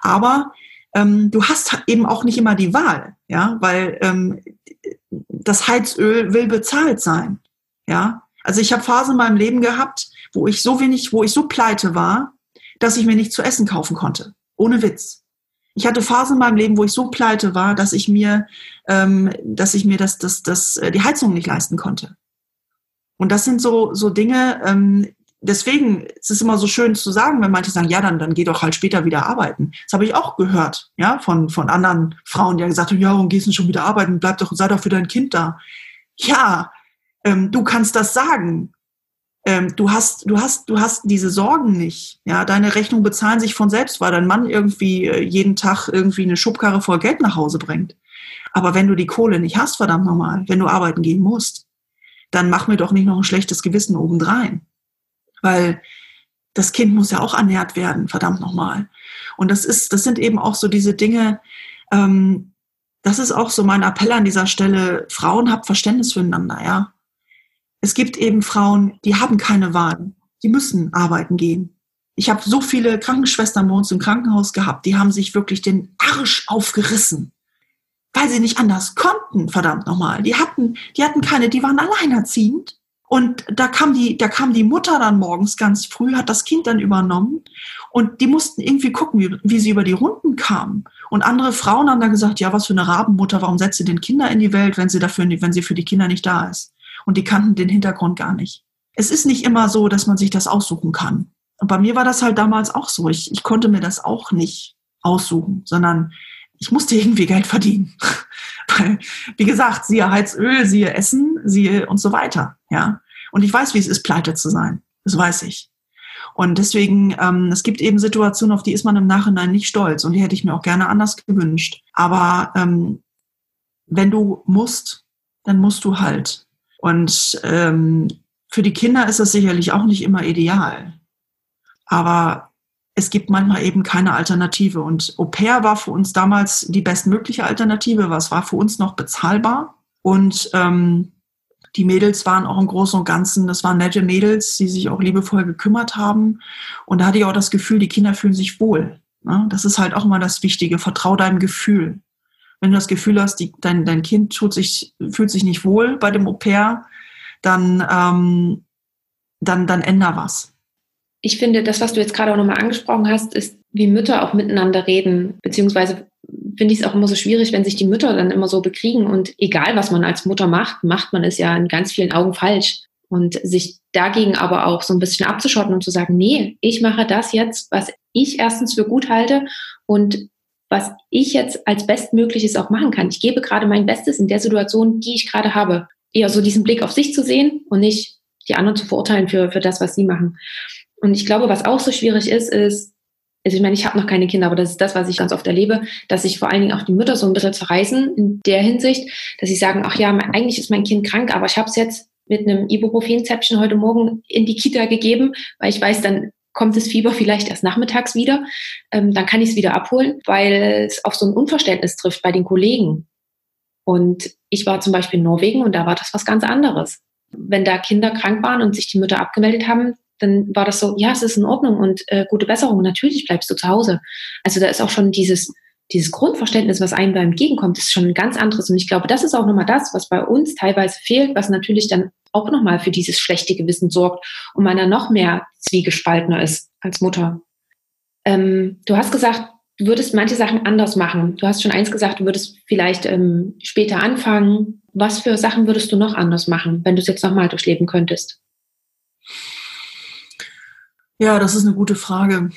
Aber ähm, du hast eben auch nicht immer die Wahl, ja, weil ähm, das Heizöl will bezahlt sein, ja. Also ich habe Phasen in meinem Leben gehabt, wo ich so wenig, wo ich so pleite war, dass ich mir nicht zu essen kaufen konnte. Ohne Witz. Ich hatte Phasen in meinem Leben, wo ich so pleite war, dass ich mir, ähm, dass ich mir das, das, das, äh, die Heizung nicht leisten konnte. Und das sind so, so Dinge, ähm, deswegen ist es immer so schön zu sagen, wenn manche sagen, ja, dann, dann geh doch halt später wieder arbeiten. Das habe ich auch gehört, ja, von, von anderen Frauen, die haben gesagt haben, ja, warum gehst du schon wieder arbeiten? Bleib doch, sei doch für dein Kind da. Ja, ähm, du kannst das sagen ähm, du hast, du hast, du hast diese Sorgen nicht. Ja, deine Rechnungen bezahlen sich von selbst, weil dein Mann irgendwie äh, jeden Tag irgendwie eine Schubkarre voll Geld nach Hause bringt. Aber wenn du die Kohle nicht hast, verdammt nochmal, wenn du arbeiten gehen musst, dann mach mir doch nicht noch ein schlechtes Gewissen obendrein. Weil das Kind muss ja auch ernährt werden, verdammt nochmal. Und das ist, das sind eben auch so diese Dinge, ähm, das ist auch so mein Appell an dieser Stelle. Frauen habt Verständnis füreinander, ja es gibt eben Frauen, die haben keine Wahl. Die müssen arbeiten gehen. Ich habe so viele Krankenschwestern bei uns im Krankenhaus gehabt, die haben sich wirklich den Arsch aufgerissen, weil sie nicht anders konnten, verdammt nochmal. Die hatten, die hatten keine, die waren alleinerziehend. Und da kam die, da kam die Mutter dann morgens ganz früh, hat das Kind dann übernommen und die mussten irgendwie gucken, wie, wie sie über die Runden kamen. Und andere Frauen haben dann gesagt, ja, was für eine Rabenmutter, warum setzt sie den Kinder in die Welt, wenn sie dafür, wenn sie für die Kinder nicht da ist? Und die kannten den Hintergrund gar nicht. es ist nicht immer so, dass man sich das aussuchen kann. Und bei mir war das halt damals auch so. Ich, ich konnte mir das auch nicht aussuchen, sondern ich musste irgendwie [laughs] Geld verdienen. [laughs] Weil, wie gesagt, siehe Heizöl, siehe Essen, siehe und so weiter. Ja. Und ich weiß, wie es ist, pleite zu sein. Das weiß ich. Und deswegen, ähm, es gibt eben Situationen, auf die ist man im Nachhinein nicht stolz. Und die hätte ich mir auch gerne anders gewünscht. Aber ähm, wenn du musst, dann musst du halt. Und ähm, für die Kinder ist das sicherlich auch nicht immer ideal. Aber es gibt manchmal eben keine Alternative. Und Au pair war für uns damals die bestmögliche Alternative, was war für uns noch bezahlbar. Und ähm, die Mädels waren auch im Großen und Ganzen, das waren nette Mädels, die sich auch liebevoll gekümmert haben. Und da hatte ich auch das Gefühl, die Kinder fühlen sich wohl. Ne? Das ist halt auch immer das Wichtige. Vertrau deinem Gefühl. Wenn du das Gefühl hast, die, dein, dein Kind tut sich, fühlt sich nicht wohl bei dem Au pair, dann, ähm, dann, dann änder was. Ich finde, das, was du jetzt gerade auch nochmal angesprochen hast, ist, wie Mütter auch miteinander reden, beziehungsweise finde ich es auch immer so schwierig, wenn sich die Mütter dann immer so bekriegen. Und egal, was man als Mutter macht, macht man es ja in ganz vielen Augen falsch. Und sich dagegen aber auch so ein bisschen abzuschotten und zu sagen, nee, ich mache das jetzt, was ich erstens für gut halte und was ich jetzt als Bestmögliches auch machen kann. Ich gebe gerade mein Bestes in der Situation, die ich gerade habe. Eher so diesen Blick auf sich zu sehen und nicht die anderen zu verurteilen für, für das, was sie machen. Und ich glaube, was auch so schwierig ist, ist, also ich meine, ich habe noch keine Kinder, aber das ist das, was ich ganz oft erlebe, dass sich vor allen Dingen auch die Mütter so ein bisschen zerreißen in der Hinsicht, dass sie sagen, ach ja, eigentlich ist mein Kind krank, aber ich habe es jetzt mit einem Ibuprofen-Zäpfchen heute Morgen in die Kita gegeben, weil ich weiß, dann kommt das Fieber vielleicht erst nachmittags wieder, ähm, dann kann ich es wieder abholen, weil es auf so ein Unverständnis trifft bei den Kollegen. Und ich war zum Beispiel in Norwegen und da war das was ganz anderes. Wenn da Kinder krank waren und sich die Mütter abgemeldet haben, dann war das so, ja, es ist in Ordnung und äh, gute Besserung, natürlich bleibst du zu Hause. Also da ist auch schon dieses, dieses Grundverständnis, was einem da entgegenkommt, ist schon ein ganz anderes. Und ich glaube, das ist auch nochmal das, was bei uns teilweise fehlt, was natürlich dann auch nochmal für dieses schlechte Gewissen sorgt und man dann noch mehr zwiegespaltener ist als Mutter. Ähm, du hast gesagt, du würdest manche Sachen anders machen. Du hast schon eins gesagt, du würdest vielleicht ähm, später anfangen. Was für Sachen würdest du noch anders machen, wenn du es jetzt nochmal durchleben könntest? Ja, das ist eine gute Frage.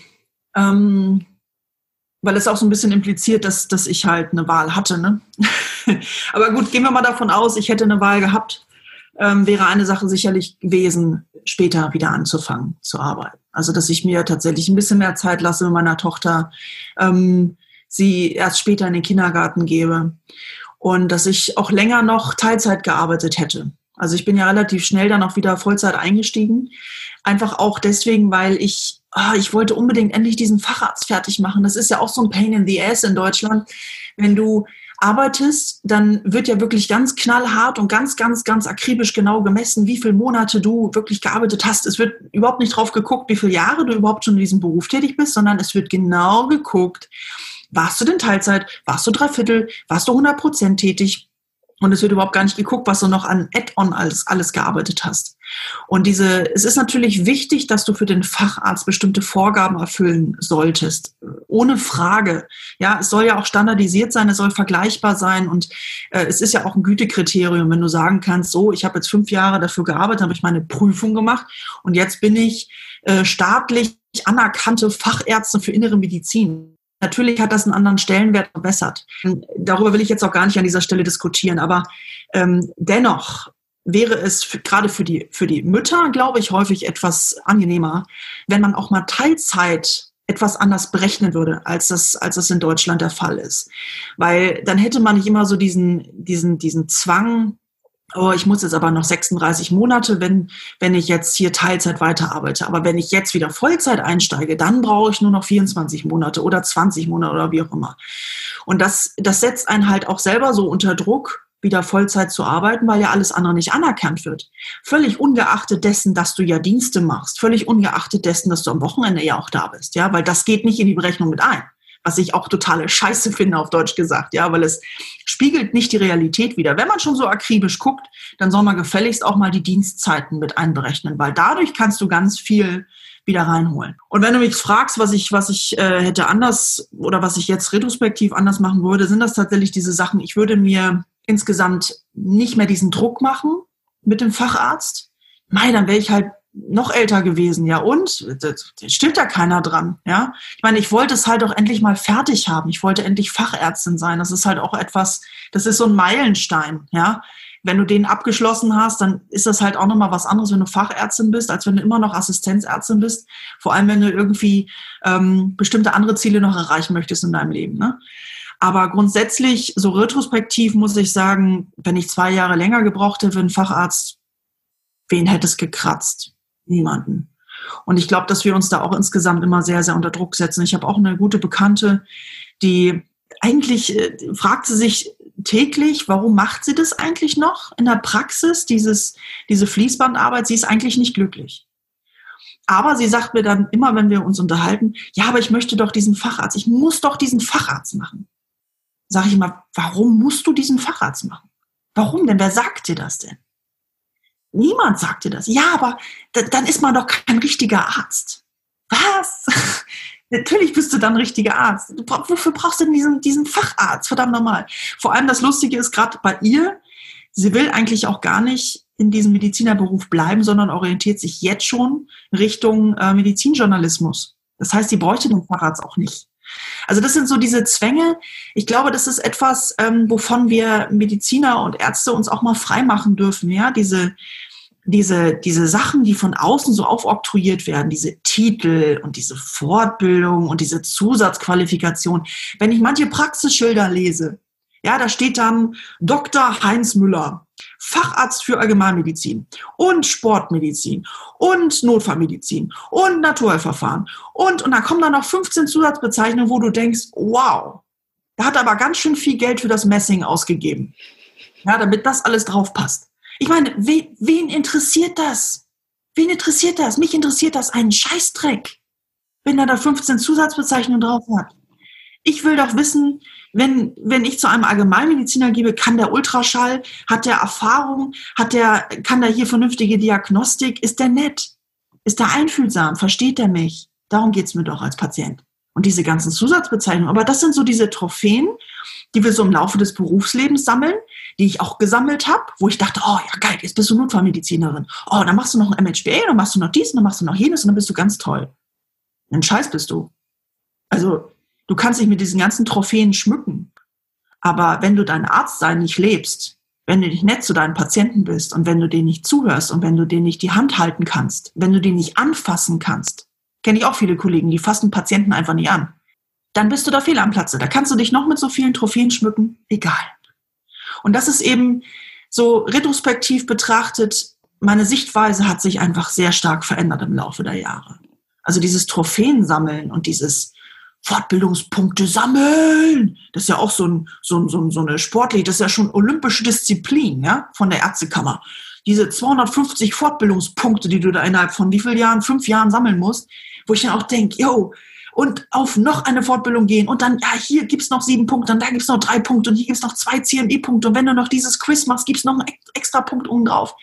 Ähm, weil es auch so ein bisschen impliziert, dass, dass ich halt eine Wahl hatte. Ne? [laughs] Aber gut, gehen wir mal davon aus, ich hätte eine Wahl gehabt, ähm, wäre eine Sache sicherlich gewesen, später wieder anzufangen zu arbeiten. Also, dass ich mir tatsächlich ein bisschen mehr Zeit lasse mit meiner Tochter, ähm, sie erst später in den Kindergarten gebe und dass ich auch länger noch Teilzeit gearbeitet hätte. Also ich bin ja relativ schnell dann auch wieder Vollzeit eingestiegen. Einfach auch deswegen, weil ich, ah, ich wollte unbedingt endlich diesen Facharzt fertig machen. Das ist ja auch so ein Pain in the Ass in Deutschland. Wenn du arbeitest, dann wird ja wirklich ganz knallhart und ganz, ganz, ganz akribisch genau gemessen, wie viele Monate du wirklich gearbeitet hast. Es wird überhaupt nicht drauf geguckt, wie viele Jahre du überhaupt schon in diesem Beruf tätig bist, sondern es wird genau geguckt, warst du denn Teilzeit, warst du Dreiviertel, warst du 100 Prozent tätig, und es wird überhaupt gar nicht geguckt, was du noch an Add-on alles, alles gearbeitet hast. Und diese, es ist natürlich wichtig, dass du für den Facharzt bestimmte Vorgaben erfüllen solltest. Ohne Frage. Ja, es soll ja auch standardisiert sein, es soll vergleichbar sein und äh, es ist ja auch ein Gütekriterium, wenn du sagen kannst, so, ich habe jetzt fünf Jahre dafür gearbeitet, habe ich meine Prüfung gemacht und jetzt bin ich äh, staatlich anerkannte Fachärzte für innere Medizin. Natürlich hat das einen anderen Stellenwert verbessert. Darüber will ich jetzt auch gar nicht an dieser Stelle diskutieren, aber ähm, dennoch wäre es für, gerade für die, für die Mütter, glaube ich, häufig etwas angenehmer, wenn man auch mal Teilzeit etwas anders berechnen würde, als das, als das in Deutschland der Fall ist. Weil dann hätte man nicht immer so diesen, diesen, diesen Zwang, oh, ich muss jetzt aber noch 36 Monate, wenn, wenn ich jetzt hier Teilzeit weiterarbeite. Aber wenn ich jetzt wieder Vollzeit einsteige, dann brauche ich nur noch 24 Monate oder 20 Monate oder wie auch immer. Und das, das setzt einen halt auch selber so unter Druck, wieder Vollzeit zu arbeiten, weil ja alles andere nicht anerkannt wird. Völlig ungeachtet dessen, dass du ja Dienste machst. Völlig ungeachtet dessen, dass du am Wochenende ja auch da bist. Ja, weil das geht nicht in die Berechnung mit ein was ich auch totale Scheiße finde, auf Deutsch gesagt, ja, weil es spiegelt nicht die Realität wieder. Wenn man schon so akribisch guckt, dann soll man gefälligst auch mal die Dienstzeiten mit einberechnen, weil dadurch kannst du ganz viel wieder reinholen. Und wenn du mich fragst, was ich, was ich äh, hätte anders oder was ich jetzt retrospektiv anders machen würde, sind das tatsächlich diese Sachen. Ich würde mir insgesamt nicht mehr diesen Druck machen mit dem Facharzt Mei, dann wäre ich halt noch älter gewesen, ja und? Das, stimmt ja keiner dran, ja. Ich meine, ich wollte es halt auch endlich mal fertig haben. Ich wollte endlich Fachärztin sein. Das ist halt auch etwas, das ist so ein Meilenstein, ja. Wenn du den abgeschlossen hast, dann ist das halt auch nochmal was anderes, wenn du Fachärztin bist, als wenn du immer noch Assistenzärztin bist. Vor allem, wenn du irgendwie ähm, bestimmte andere Ziele noch erreichen möchtest in deinem Leben. Ne? Aber grundsätzlich, so retrospektiv muss ich sagen, wenn ich zwei Jahre länger gebraucht hätte für einen Facharzt, wen hätte es gekratzt? Niemanden. Und ich glaube, dass wir uns da auch insgesamt immer sehr, sehr unter Druck setzen. Ich habe auch eine gute Bekannte, die eigentlich äh, fragt sie sich täglich, warum macht sie das eigentlich noch in der Praxis, dieses, diese Fließbandarbeit? Sie ist eigentlich nicht glücklich. Aber sie sagt mir dann immer, wenn wir uns unterhalten, ja, aber ich möchte doch diesen Facharzt, ich muss doch diesen Facharzt machen. Sag ich immer, warum musst du diesen Facharzt machen? Warum denn? Wer sagt dir das denn? Niemand sagt dir das. Ja, aber dann ist man doch kein richtiger Arzt. Was? [laughs] Natürlich bist du dann richtiger Arzt. Wofür brauchst du denn diesen, diesen Facharzt? Verdammt nochmal. Vor allem das Lustige ist gerade bei ihr, sie will eigentlich auch gar nicht in diesem Medizinerberuf bleiben, sondern orientiert sich jetzt schon Richtung äh, Medizinjournalismus. Das heißt, sie bräuchte den Facharzt auch nicht. Also das sind so diese Zwänge. Ich glaube, das ist etwas, ähm, wovon wir Mediziner und Ärzte uns auch mal frei machen dürfen. Ja, diese diese, diese Sachen, die von außen so aufoktroyiert werden, diese Titel und diese Fortbildung und diese Zusatzqualifikation. Wenn ich manche Praxisschilder lese, ja, da steht dann Dr. Heinz Müller, Facharzt für Allgemeinmedizin und Sportmedizin und Notfallmedizin und Naturheilverfahren und, und dann kommen da noch 15 Zusatzbezeichnungen, wo du denkst, wow, der hat aber ganz schön viel Geld für das Messing ausgegeben. Ja, damit das alles drauf passt. Ich meine, wen, wen interessiert das? Wen interessiert das? Mich interessiert das einen Scheißdreck, wenn er da 15 Zusatzbezeichnungen drauf hat. Ich will doch wissen, wenn, wenn ich zu einem Allgemeinmediziner gebe, kann der Ultraschall, hat der Erfahrung, hat der, kann der hier vernünftige Diagnostik, ist der nett? Ist der einfühlsam? Versteht der mich? Darum geht's mir doch als Patient. Und diese ganzen Zusatzbezeichnungen. Aber das sind so diese Trophäen, die wir so im Laufe des Berufslebens sammeln, die ich auch gesammelt habe, wo ich dachte, oh ja geil, jetzt bist du Notfallmedizinerin. Oh, dann machst du noch ein MHBA, dann machst du noch dies, dann machst du noch jenes und dann bist du ganz toll. Ein Scheiß bist du. Also, du kannst dich mit diesen ganzen Trophäen schmücken. Aber wenn du dein Arztsein nicht lebst, wenn du nicht nett zu deinen Patienten bist und wenn du denen nicht zuhörst und wenn du denen nicht die Hand halten kannst, wenn du die nicht anfassen kannst, kenne ich auch viele Kollegen, die fassen Patienten einfach nicht an dann bist du da fehl am Platze. Da kannst du dich noch mit so vielen Trophäen schmücken. Egal. Und das ist eben so retrospektiv betrachtet, meine Sichtweise hat sich einfach sehr stark verändert im Laufe der Jahre. Also dieses Trophäen sammeln und dieses Fortbildungspunkte sammeln, das ist ja auch so, ein, so, ein, so, ein, so eine sportliche, das ist ja schon olympische Disziplin ja, von der Ärztekammer. Diese 250 Fortbildungspunkte, die du da innerhalb von wie vielen Jahren, fünf Jahren sammeln musst, wo ich dann auch denke, yo, und auf noch eine Fortbildung gehen und dann, ja, hier gibt's noch sieben Punkte und da gibt's noch drei Punkte und hier gibt's noch zwei CME-Punkte und wenn du noch dieses Quiz machst, gibt's noch einen extra Punkt oben drauf.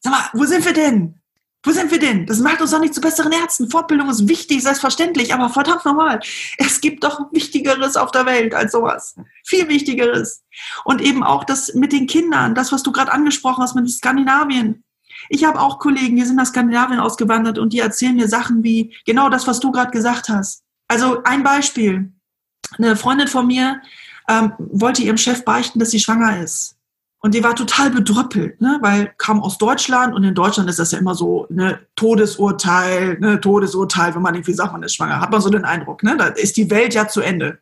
Sag mal, wo sind wir denn? Wo sind wir denn? Das macht uns doch nicht zu besseren Ärzten. Fortbildung ist wichtig, selbstverständlich, aber verdammt nochmal, es gibt doch Wichtigeres auf der Welt als sowas. Viel Wichtigeres. Und eben auch das mit den Kindern, das, was du gerade angesprochen hast mit Skandinavien. Ich habe auch Kollegen, die sind nach Skandinavien ausgewandert und die erzählen mir Sachen wie genau das, was du gerade gesagt hast. Also ein Beispiel. Eine Freundin von mir ähm, wollte ihrem Chef beichten, dass sie schwanger ist. Und die war total bedrüppelt, ne? weil kam aus Deutschland und in Deutschland ist das ja immer so ne Todesurteil, ne Todesurteil, wenn man irgendwie sagt, man ist schwanger, hat man so den Eindruck, ne? Da ist die Welt ja zu Ende.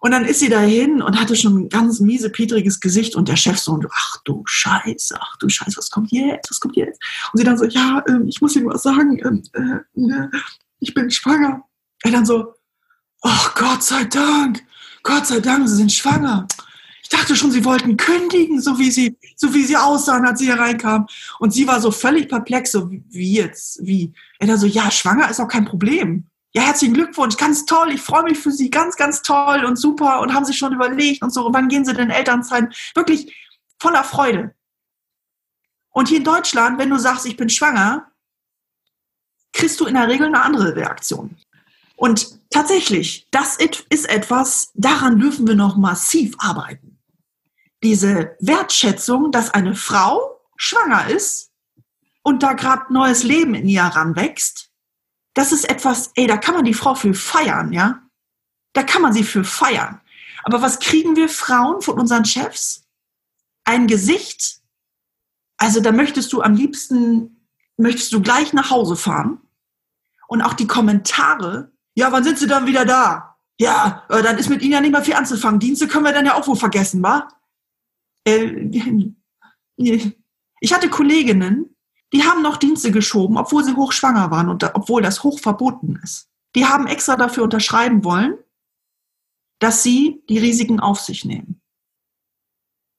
Und dann ist sie dahin und hatte schon ein ganz miese, pietriges Gesicht und der Chef so, ach du Scheiße, ach du Scheiße, was kommt jetzt, was kommt jetzt? Und sie dann so, ja, äh, ich muss Ihnen was sagen, ähm, äh, äh, ich bin schwanger. Er dann so, ach Gott sei Dank, Gott sei Dank, Sie sind schwanger. Ich dachte schon, Sie wollten kündigen, so wie Sie, so wie Sie aussahen, als Sie hier reinkamen. Und sie war so völlig perplex, so wie jetzt, wie? Er so, ja, schwanger ist auch kein Problem ja, herzlichen Glückwunsch, ganz toll, ich freue mich für Sie, ganz, ganz toll und super und haben sich schon überlegt und so, und wann gehen Sie denn Elternzeit? Wirklich voller Freude. Und hier in Deutschland, wenn du sagst, ich bin schwanger, kriegst du in der Regel eine andere Reaktion. Und tatsächlich, das ist etwas, daran dürfen wir noch massiv arbeiten. Diese Wertschätzung, dass eine Frau schwanger ist und da gerade neues Leben in ihr ranwächst, das ist etwas, ey, da kann man die Frau für feiern, ja? Da kann man sie für feiern. Aber was kriegen wir Frauen von unseren Chefs? Ein Gesicht. Also da möchtest du am liebsten, möchtest du gleich nach Hause fahren. Und auch die Kommentare. Ja, wann sind sie dann wieder da? Ja, äh, dann ist mit ihnen ja nicht mehr viel anzufangen. Dienste können wir dann ja auch wohl vergessen, wa? Äh, ich hatte Kolleginnen, die haben noch Dienste geschoben, obwohl sie hochschwanger waren und obwohl das hoch verboten ist. Die haben extra dafür unterschreiben wollen, dass sie die Risiken auf sich nehmen.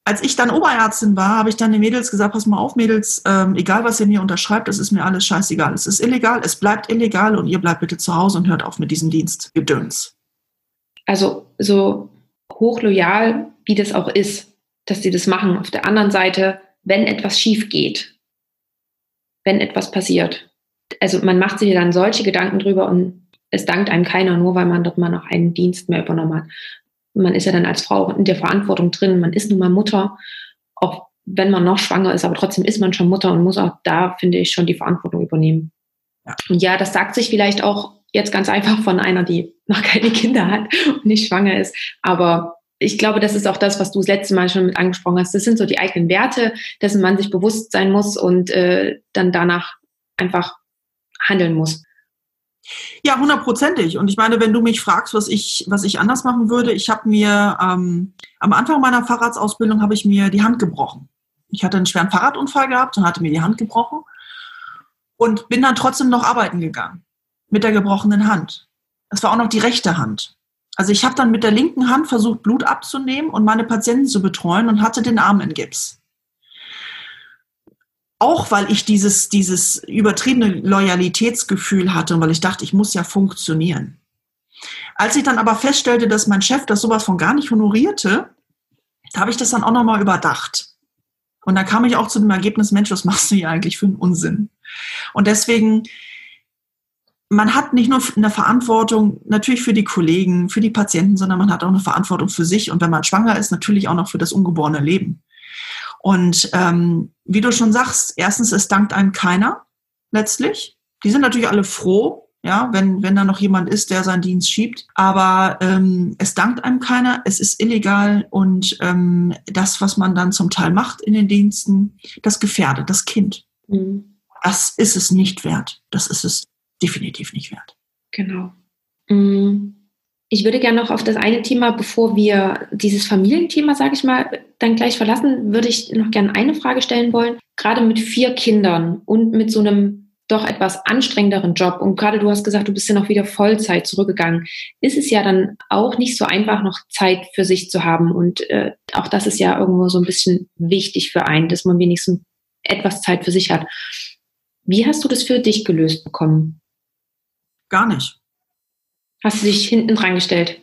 Als ich dann Oberärztin war, habe ich dann den Mädels gesagt, pass mal auf, Mädels, ähm, egal was ihr mir unterschreibt, das ist mir alles scheißegal. Es ist illegal, es bleibt illegal und ihr bleibt bitte zu Hause und hört auf mit diesem Dienst. Gedöns. Also so hochloyal, wie das auch ist, dass sie das machen. Auf der anderen Seite, wenn etwas schief geht, wenn etwas passiert. Also man macht sich dann solche Gedanken drüber und es dankt einem keiner, nur weil man dort mal noch einen Dienst mehr übernommen hat. Man ist ja dann als Frau in der Verantwortung drin, man ist nun mal Mutter, auch wenn man noch schwanger ist, aber trotzdem ist man schon Mutter und muss auch da, finde ich, schon die Verantwortung übernehmen. Ja. Und ja, das sagt sich vielleicht auch jetzt ganz einfach von einer, die noch keine Kinder hat und nicht schwanger ist, aber ich glaube, das ist auch das, was du das letzte Mal schon mit angesprochen hast. Das sind so die eigenen Werte, dessen man sich bewusst sein muss und äh, dann danach einfach handeln muss. Ja, hundertprozentig. Und ich meine, wenn du mich fragst, was ich, was ich anders machen würde, ich habe mir ähm, am Anfang meiner Fahrradsausbildung habe ich mir die Hand gebrochen. Ich hatte einen schweren Fahrradunfall gehabt und hatte mir die Hand gebrochen und bin dann trotzdem noch arbeiten gegangen mit der gebrochenen Hand. Das war auch noch die rechte Hand. Also ich habe dann mit der linken Hand versucht, Blut abzunehmen und meine Patienten zu betreuen und hatte den Arm in Gips. Auch weil ich dieses, dieses übertriebene Loyalitätsgefühl hatte und weil ich dachte, ich muss ja funktionieren. Als ich dann aber feststellte, dass mein Chef das sowas von gar nicht honorierte, habe ich das dann auch nochmal überdacht. Und da kam ich auch zu dem Ergebnis, Mensch, was machst du hier eigentlich für einen Unsinn? Und deswegen man hat nicht nur eine Verantwortung natürlich für die Kollegen, für die Patienten, sondern man hat auch eine Verantwortung für sich und wenn man schwanger ist, natürlich auch noch für das ungeborene Leben. Und ähm, wie du schon sagst, erstens, es dankt einem keiner letztlich. Die sind natürlich alle froh, ja, wenn, wenn da noch jemand ist, der seinen Dienst schiebt. Aber ähm, es dankt einem keiner, es ist illegal und ähm, das, was man dann zum Teil macht in den Diensten, das gefährdet das Kind. Mhm. Das ist es nicht wert. Das ist es definitiv nicht wert. Genau. Mm. Ich würde gerne noch auf das eine Thema, bevor wir dieses Familienthema, sage ich mal, dann gleich verlassen, würde ich noch gerne eine Frage stellen wollen. Gerade mit vier Kindern und mit so einem doch etwas anstrengenderen Job und gerade du hast gesagt, du bist ja noch wieder Vollzeit zurückgegangen, ist es ja dann auch nicht so einfach, noch Zeit für sich zu haben. Und äh, auch das ist ja irgendwo so ein bisschen wichtig für einen, dass man wenigstens etwas Zeit für sich hat. Wie hast du das für dich gelöst bekommen? Gar nicht. Hast du dich hinten dran gestellt?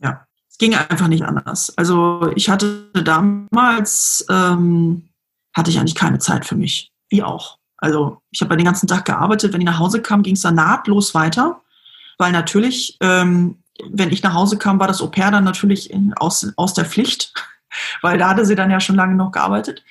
Ja, es ging einfach nicht anders. Also ich hatte damals, ähm, hatte ich eigentlich keine Zeit für mich. Wie auch. Also ich habe den ganzen Tag gearbeitet. Wenn ich nach Hause kam, ging es dann nahtlos weiter. Weil natürlich, ähm, wenn ich nach Hause kam, war das Au pair dann natürlich in, aus, aus der Pflicht. [laughs] Weil da hatte sie dann ja schon lange noch gearbeitet.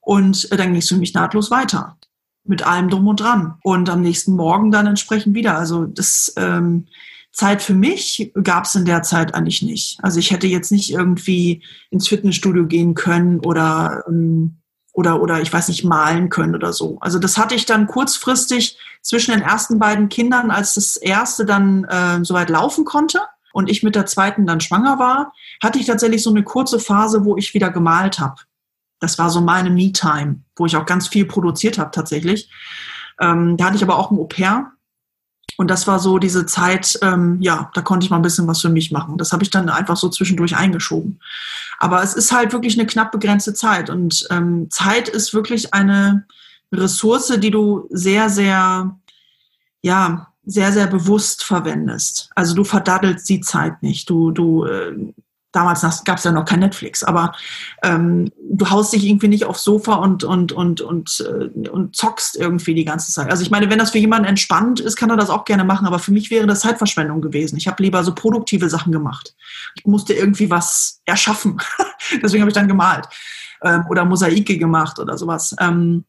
Und äh, dann ging es für mich nahtlos weiter mit allem drum und dran. Und am nächsten Morgen dann entsprechend wieder. Also das ähm, Zeit für mich gab es in der Zeit eigentlich nicht. Also ich hätte jetzt nicht irgendwie ins Fitnessstudio gehen können oder ähm, oder oder ich weiß nicht malen können oder so. Also das hatte ich dann kurzfristig zwischen den ersten beiden Kindern, als das erste dann äh, soweit laufen konnte und ich mit der zweiten dann schwanger war, hatte ich tatsächlich so eine kurze Phase, wo ich wieder gemalt habe. Das war so meine Me-Time, wo ich auch ganz viel produziert habe tatsächlich. Ähm, da hatte ich aber auch ein Au-pair. Und das war so diese Zeit, ähm, ja, da konnte ich mal ein bisschen was für mich machen. Das habe ich dann einfach so zwischendurch eingeschoben. Aber es ist halt wirklich eine knapp begrenzte Zeit. Und ähm, Zeit ist wirklich eine Ressource, die du sehr, sehr, ja, sehr, sehr bewusst verwendest. Also du verdaddelst die Zeit nicht. Du, du äh, damals gab es ja noch kein Netflix, aber ähm, du haust dich irgendwie nicht aufs Sofa und, und, und, und, äh, und zockst irgendwie die ganze Zeit. Also ich meine, wenn das für jemanden entspannt ist, kann er das auch gerne machen, aber für mich wäre das Zeitverschwendung gewesen. Ich habe lieber so produktive Sachen gemacht. Ich musste irgendwie was erschaffen. [laughs] Deswegen habe ich dann gemalt ähm, oder Mosaike gemacht oder sowas. Ähm,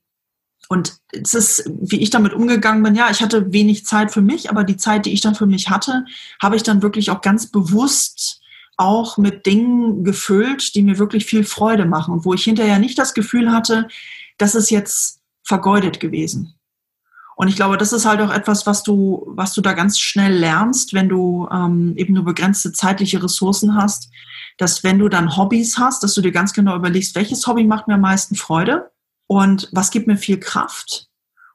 Und es ist, wie ich damit umgegangen bin, ja, ich hatte wenig Zeit für mich, aber die Zeit, die ich dann für mich hatte, habe ich dann wirklich auch ganz bewusst auch mit Dingen gefüllt, die mir wirklich viel Freude machen und wo ich hinterher nicht das Gefühl hatte, das ist jetzt vergeudet gewesen. Und ich glaube, das ist halt auch etwas, was du, was du da ganz schnell lernst, wenn du ähm, eben nur begrenzte zeitliche Ressourcen hast, dass wenn du dann Hobbys hast, dass du dir ganz genau überlegst, welches Hobby macht mir am meisten Freude und was gibt mir viel Kraft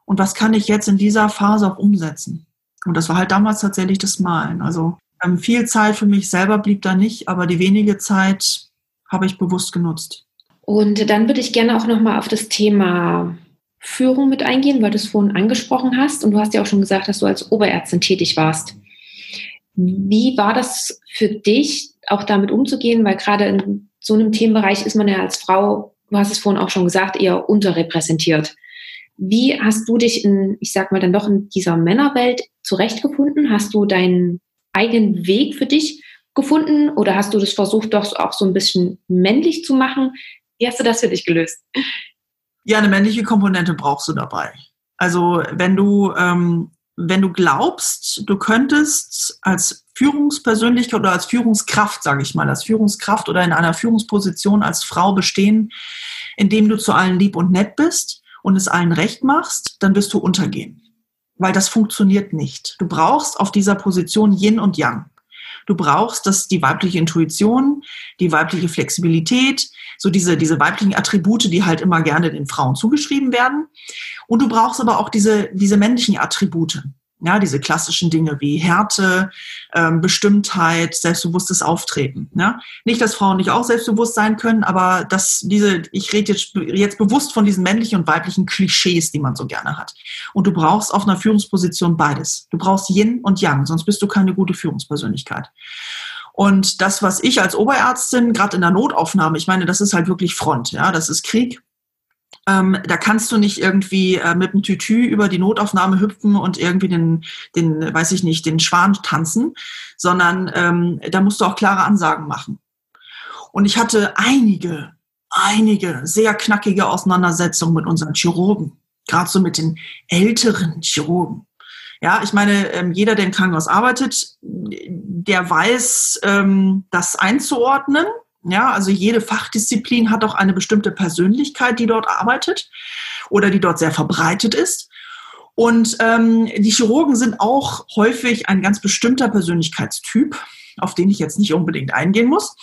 und was kann ich jetzt in dieser Phase auch umsetzen. Und das war halt damals tatsächlich das Malen. Also ähm, viel Zeit für mich selber blieb da nicht, aber die wenige Zeit habe ich bewusst genutzt. Und dann würde ich gerne auch nochmal auf das Thema Führung mit eingehen, weil du es vorhin angesprochen hast. Und du hast ja auch schon gesagt, dass du als Oberärztin tätig warst. Wie war das für dich, auch damit umzugehen? Weil gerade in so einem Themenbereich ist man ja als Frau, du hast es vorhin auch schon gesagt, eher unterrepräsentiert. Wie hast du dich in, ich sag mal, dann doch in dieser Männerwelt zurechtgefunden? Hast du deinen eigenen Weg für dich gefunden oder hast du das versucht, doch auch so ein bisschen männlich zu machen? Wie hast du das für dich gelöst? Ja, eine männliche Komponente brauchst du dabei. Also wenn du, ähm, wenn du glaubst, du könntest als Führungspersönlichkeit oder als Führungskraft, sage ich mal, als Führungskraft oder in einer Führungsposition als Frau bestehen, indem du zu allen lieb und nett bist und es allen recht machst, dann wirst du untergehen weil das funktioniert nicht. Du brauchst auf dieser Position Yin und Yang. Du brauchst das, die weibliche Intuition, die weibliche Flexibilität, so diese, diese weiblichen Attribute, die halt immer gerne den Frauen zugeschrieben werden. Und du brauchst aber auch diese, diese männlichen Attribute. Ja, diese klassischen Dinge wie Härte, ähm, Bestimmtheit, selbstbewusstes Auftreten. Ja? Nicht, dass Frauen nicht auch selbstbewusst sein können, aber dass diese, ich rede jetzt, jetzt bewusst von diesen männlichen und weiblichen Klischees, die man so gerne hat. Und du brauchst auf einer Führungsposition beides. Du brauchst Yin und Yang, sonst bist du keine gute Führungspersönlichkeit. Und das, was ich als Oberärztin, gerade in der Notaufnahme, ich meine, das ist halt wirklich Front, ja, das ist Krieg, ähm, da kannst du nicht irgendwie äh, mit dem Tütü über die Notaufnahme hüpfen und irgendwie den, den, weiß ich nicht, den Schwan tanzen, sondern ähm, da musst du auch klare Ansagen machen. Und ich hatte einige, einige sehr knackige Auseinandersetzungen mit unseren Chirurgen, gerade so mit den älteren Chirurgen. Ja, ich meine, ähm, jeder, der im Krankenhaus arbeitet, der weiß, ähm, das einzuordnen ja, also jede Fachdisziplin hat auch eine bestimmte Persönlichkeit, die dort arbeitet oder die dort sehr verbreitet ist. Und ähm, die Chirurgen sind auch häufig ein ganz bestimmter Persönlichkeitstyp, auf den ich jetzt nicht unbedingt eingehen muss.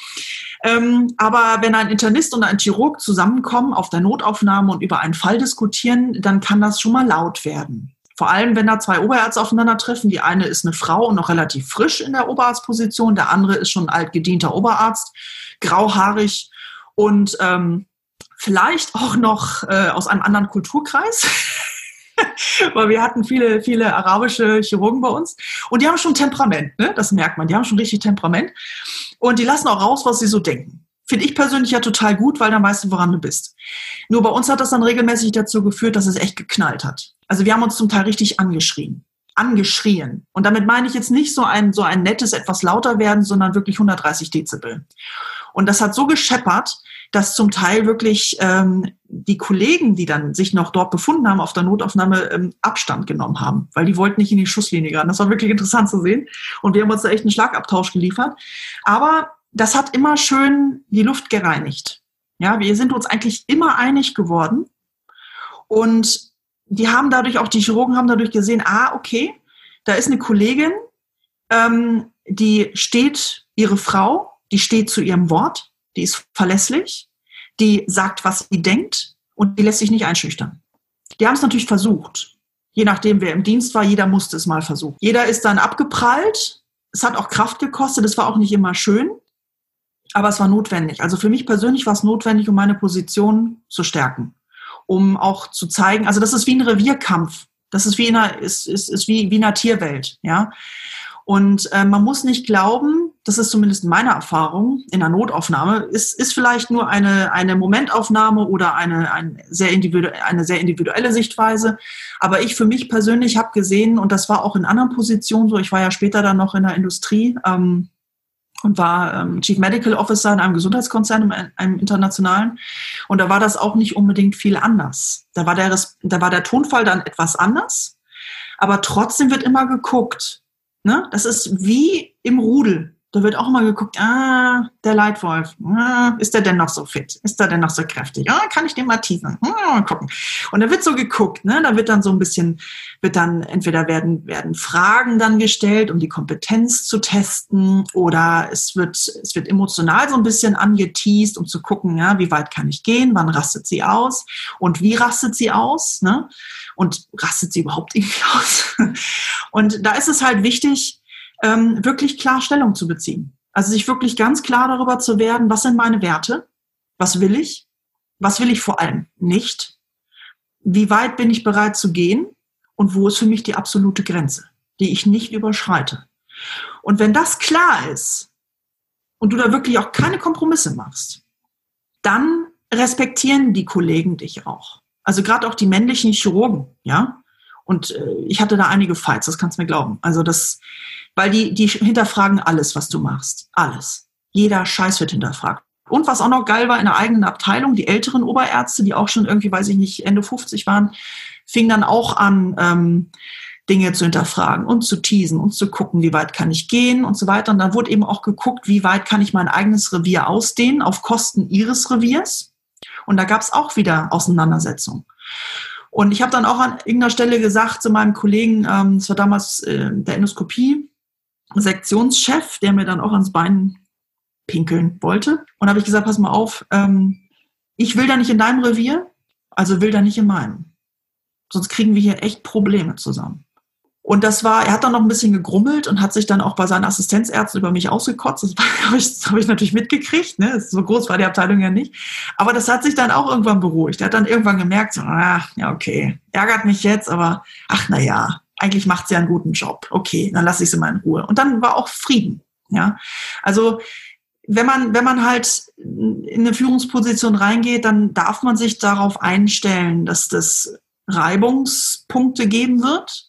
Ähm, aber wenn ein Internist und ein Chirurg zusammenkommen auf der Notaufnahme und über einen Fall diskutieren, dann kann das schon mal laut werden. Vor allem, wenn da zwei Oberärzte aufeinandertreffen. Die eine ist eine Frau und noch relativ frisch in der Oberarztposition. Der andere ist schon ein altgedienter Oberarzt grauhaarig und ähm, vielleicht auch noch äh, aus einem anderen Kulturkreis. [laughs] Weil wir hatten viele, viele arabische Chirurgen bei uns. Und die haben schon Temperament, ne? das merkt man. Die haben schon richtig Temperament. Und die lassen auch raus, was sie so denken. Finde ich persönlich ja total gut, weil dann weißt du, woran du bist. Nur bei uns hat das dann regelmäßig dazu geführt, dass es echt geknallt hat. Also wir haben uns zum Teil richtig angeschrien. Angeschrien. Und damit meine ich jetzt nicht so ein, so ein nettes, etwas lauter werden, sondern wirklich 130 Dezibel. Und das hat so gescheppert, dass zum Teil wirklich ähm, die Kollegen, die dann sich noch dort befunden haben auf der Notaufnahme, ähm, Abstand genommen haben, weil die wollten nicht in die Schusslinie geraten. Das war wirklich interessant zu sehen. Und wir haben uns da echt einen Schlagabtausch geliefert. Aber das hat immer schön die Luft gereinigt. Ja, wir sind uns eigentlich immer einig geworden. Und die haben dadurch auch, die Chirurgen haben dadurch gesehen, ah, okay, da ist eine Kollegin, ähm, die steht ihre Frau die steht zu ihrem Wort, die ist verlässlich, die sagt, was sie denkt und die lässt sich nicht einschüchtern. Die haben es natürlich versucht. Je nachdem, wer im Dienst war, jeder musste es mal versuchen. Jeder ist dann abgeprallt. Es hat auch Kraft gekostet. Es war auch nicht immer schön, aber es war notwendig. Also für mich persönlich war es notwendig, um meine Position zu stärken, um auch zu zeigen. Also das ist wie ein Revierkampf. Das ist wie in einer, ist, ist, ist wie, wie in einer Tierwelt, ja. Und äh, man muss nicht glauben, das ist zumindest meine Erfahrung in der Notaufnahme, ist, ist vielleicht nur eine, eine Momentaufnahme oder eine, ein sehr eine sehr individuelle Sichtweise. Aber ich für mich persönlich habe gesehen, und das war auch in anderen Positionen so, ich war ja später dann noch in der Industrie, ähm, und war ähm, Chief Medical Officer in einem Gesundheitskonzern, in einem internationalen. Und da war das auch nicht unbedingt viel anders. Da war der, da war der Tonfall dann etwas anders, aber trotzdem wird immer geguckt. Ne? Das ist wie im Rudel. Da wird auch mal geguckt, ah, der Leitwolf, ah, ist der denn noch so fit? Ist der denn noch so kräftig? Ah, kann ich den mal teasen? Ah, mal gucken. Und da wird so geguckt, ne? Da wird dann so ein bisschen, wird dann, entweder werden, werden Fragen dann gestellt, um die Kompetenz zu testen, oder es wird, es wird emotional so ein bisschen angeteased, um zu gucken, ja, wie weit kann ich gehen? Wann rastet sie aus? Und wie rastet sie aus? Ne? Und rastet sie überhaupt irgendwie [laughs] aus? Und da ist es halt wichtig, ähm, wirklich klar Stellung zu beziehen. Also sich wirklich ganz klar darüber zu werden, was sind meine Werte, was will ich, was will ich vor allem nicht, wie weit bin ich bereit zu gehen und wo ist für mich die absolute Grenze, die ich nicht überschreite. Und wenn das klar ist und du da wirklich auch keine Kompromisse machst, dann respektieren die Kollegen dich auch. Also gerade auch die männlichen Chirurgen, ja. Und äh, ich hatte da einige Fights, das kannst du mir glauben. Also das, weil die, die hinterfragen alles, was du machst. Alles. Jeder Scheiß wird hinterfragt. Und was auch noch geil war, in der eigenen Abteilung, die älteren Oberärzte, die auch schon irgendwie, weiß ich nicht, Ende 50 waren, fingen dann auch an, ähm, Dinge zu hinterfragen und zu teasen und zu gucken, wie weit kann ich gehen und so weiter. Und dann wurde eben auch geguckt, wie weit kann ich mein eigenes Revier ausdehnen auf Kosten ihres Reviers. Und da gab es auch wieder Auseinandersetzungen. Und ich habe dann auch an irgendeiner Stelle gesagt zu meinem Kollegen, ähm, das war damals äh, der Endoskopie, Sektionschef, der mir dann auch ans Bein pinkeln wollte. Und habe ich gesagt, pass mal auf, ähm, ich will da nicht in deinem Revier, also will da nicht in meinem. Sonst kriegen wir hier echt Probleme zusammen. Und das war, er hat dann noch ein bisschen gegrummelt und hat sich dann auch bei seinen Assistenzärzten über mich ausgekotzt. Das [laughs] habe ich, hab ich natürlich mitgekriegt. Ne? So groß war die Abteilung ja nicht. Aber das hat sich dann auch irgendwann beruhigt. Er hat dann irgendwann gemerkt, so, ach, ja, okay, ärgert mich jetzt, aber ach, na ja, eigentlich macht sie einen guten Job. Okay, dann lasse ich sie mal in Ruhe. Und dann war auch Frieden. Ja, also wenn man, wenn man halt in eine Führungsposition reingeht, dann darf man sich darauf einstellen, dass das Reibungspunkte geben wird.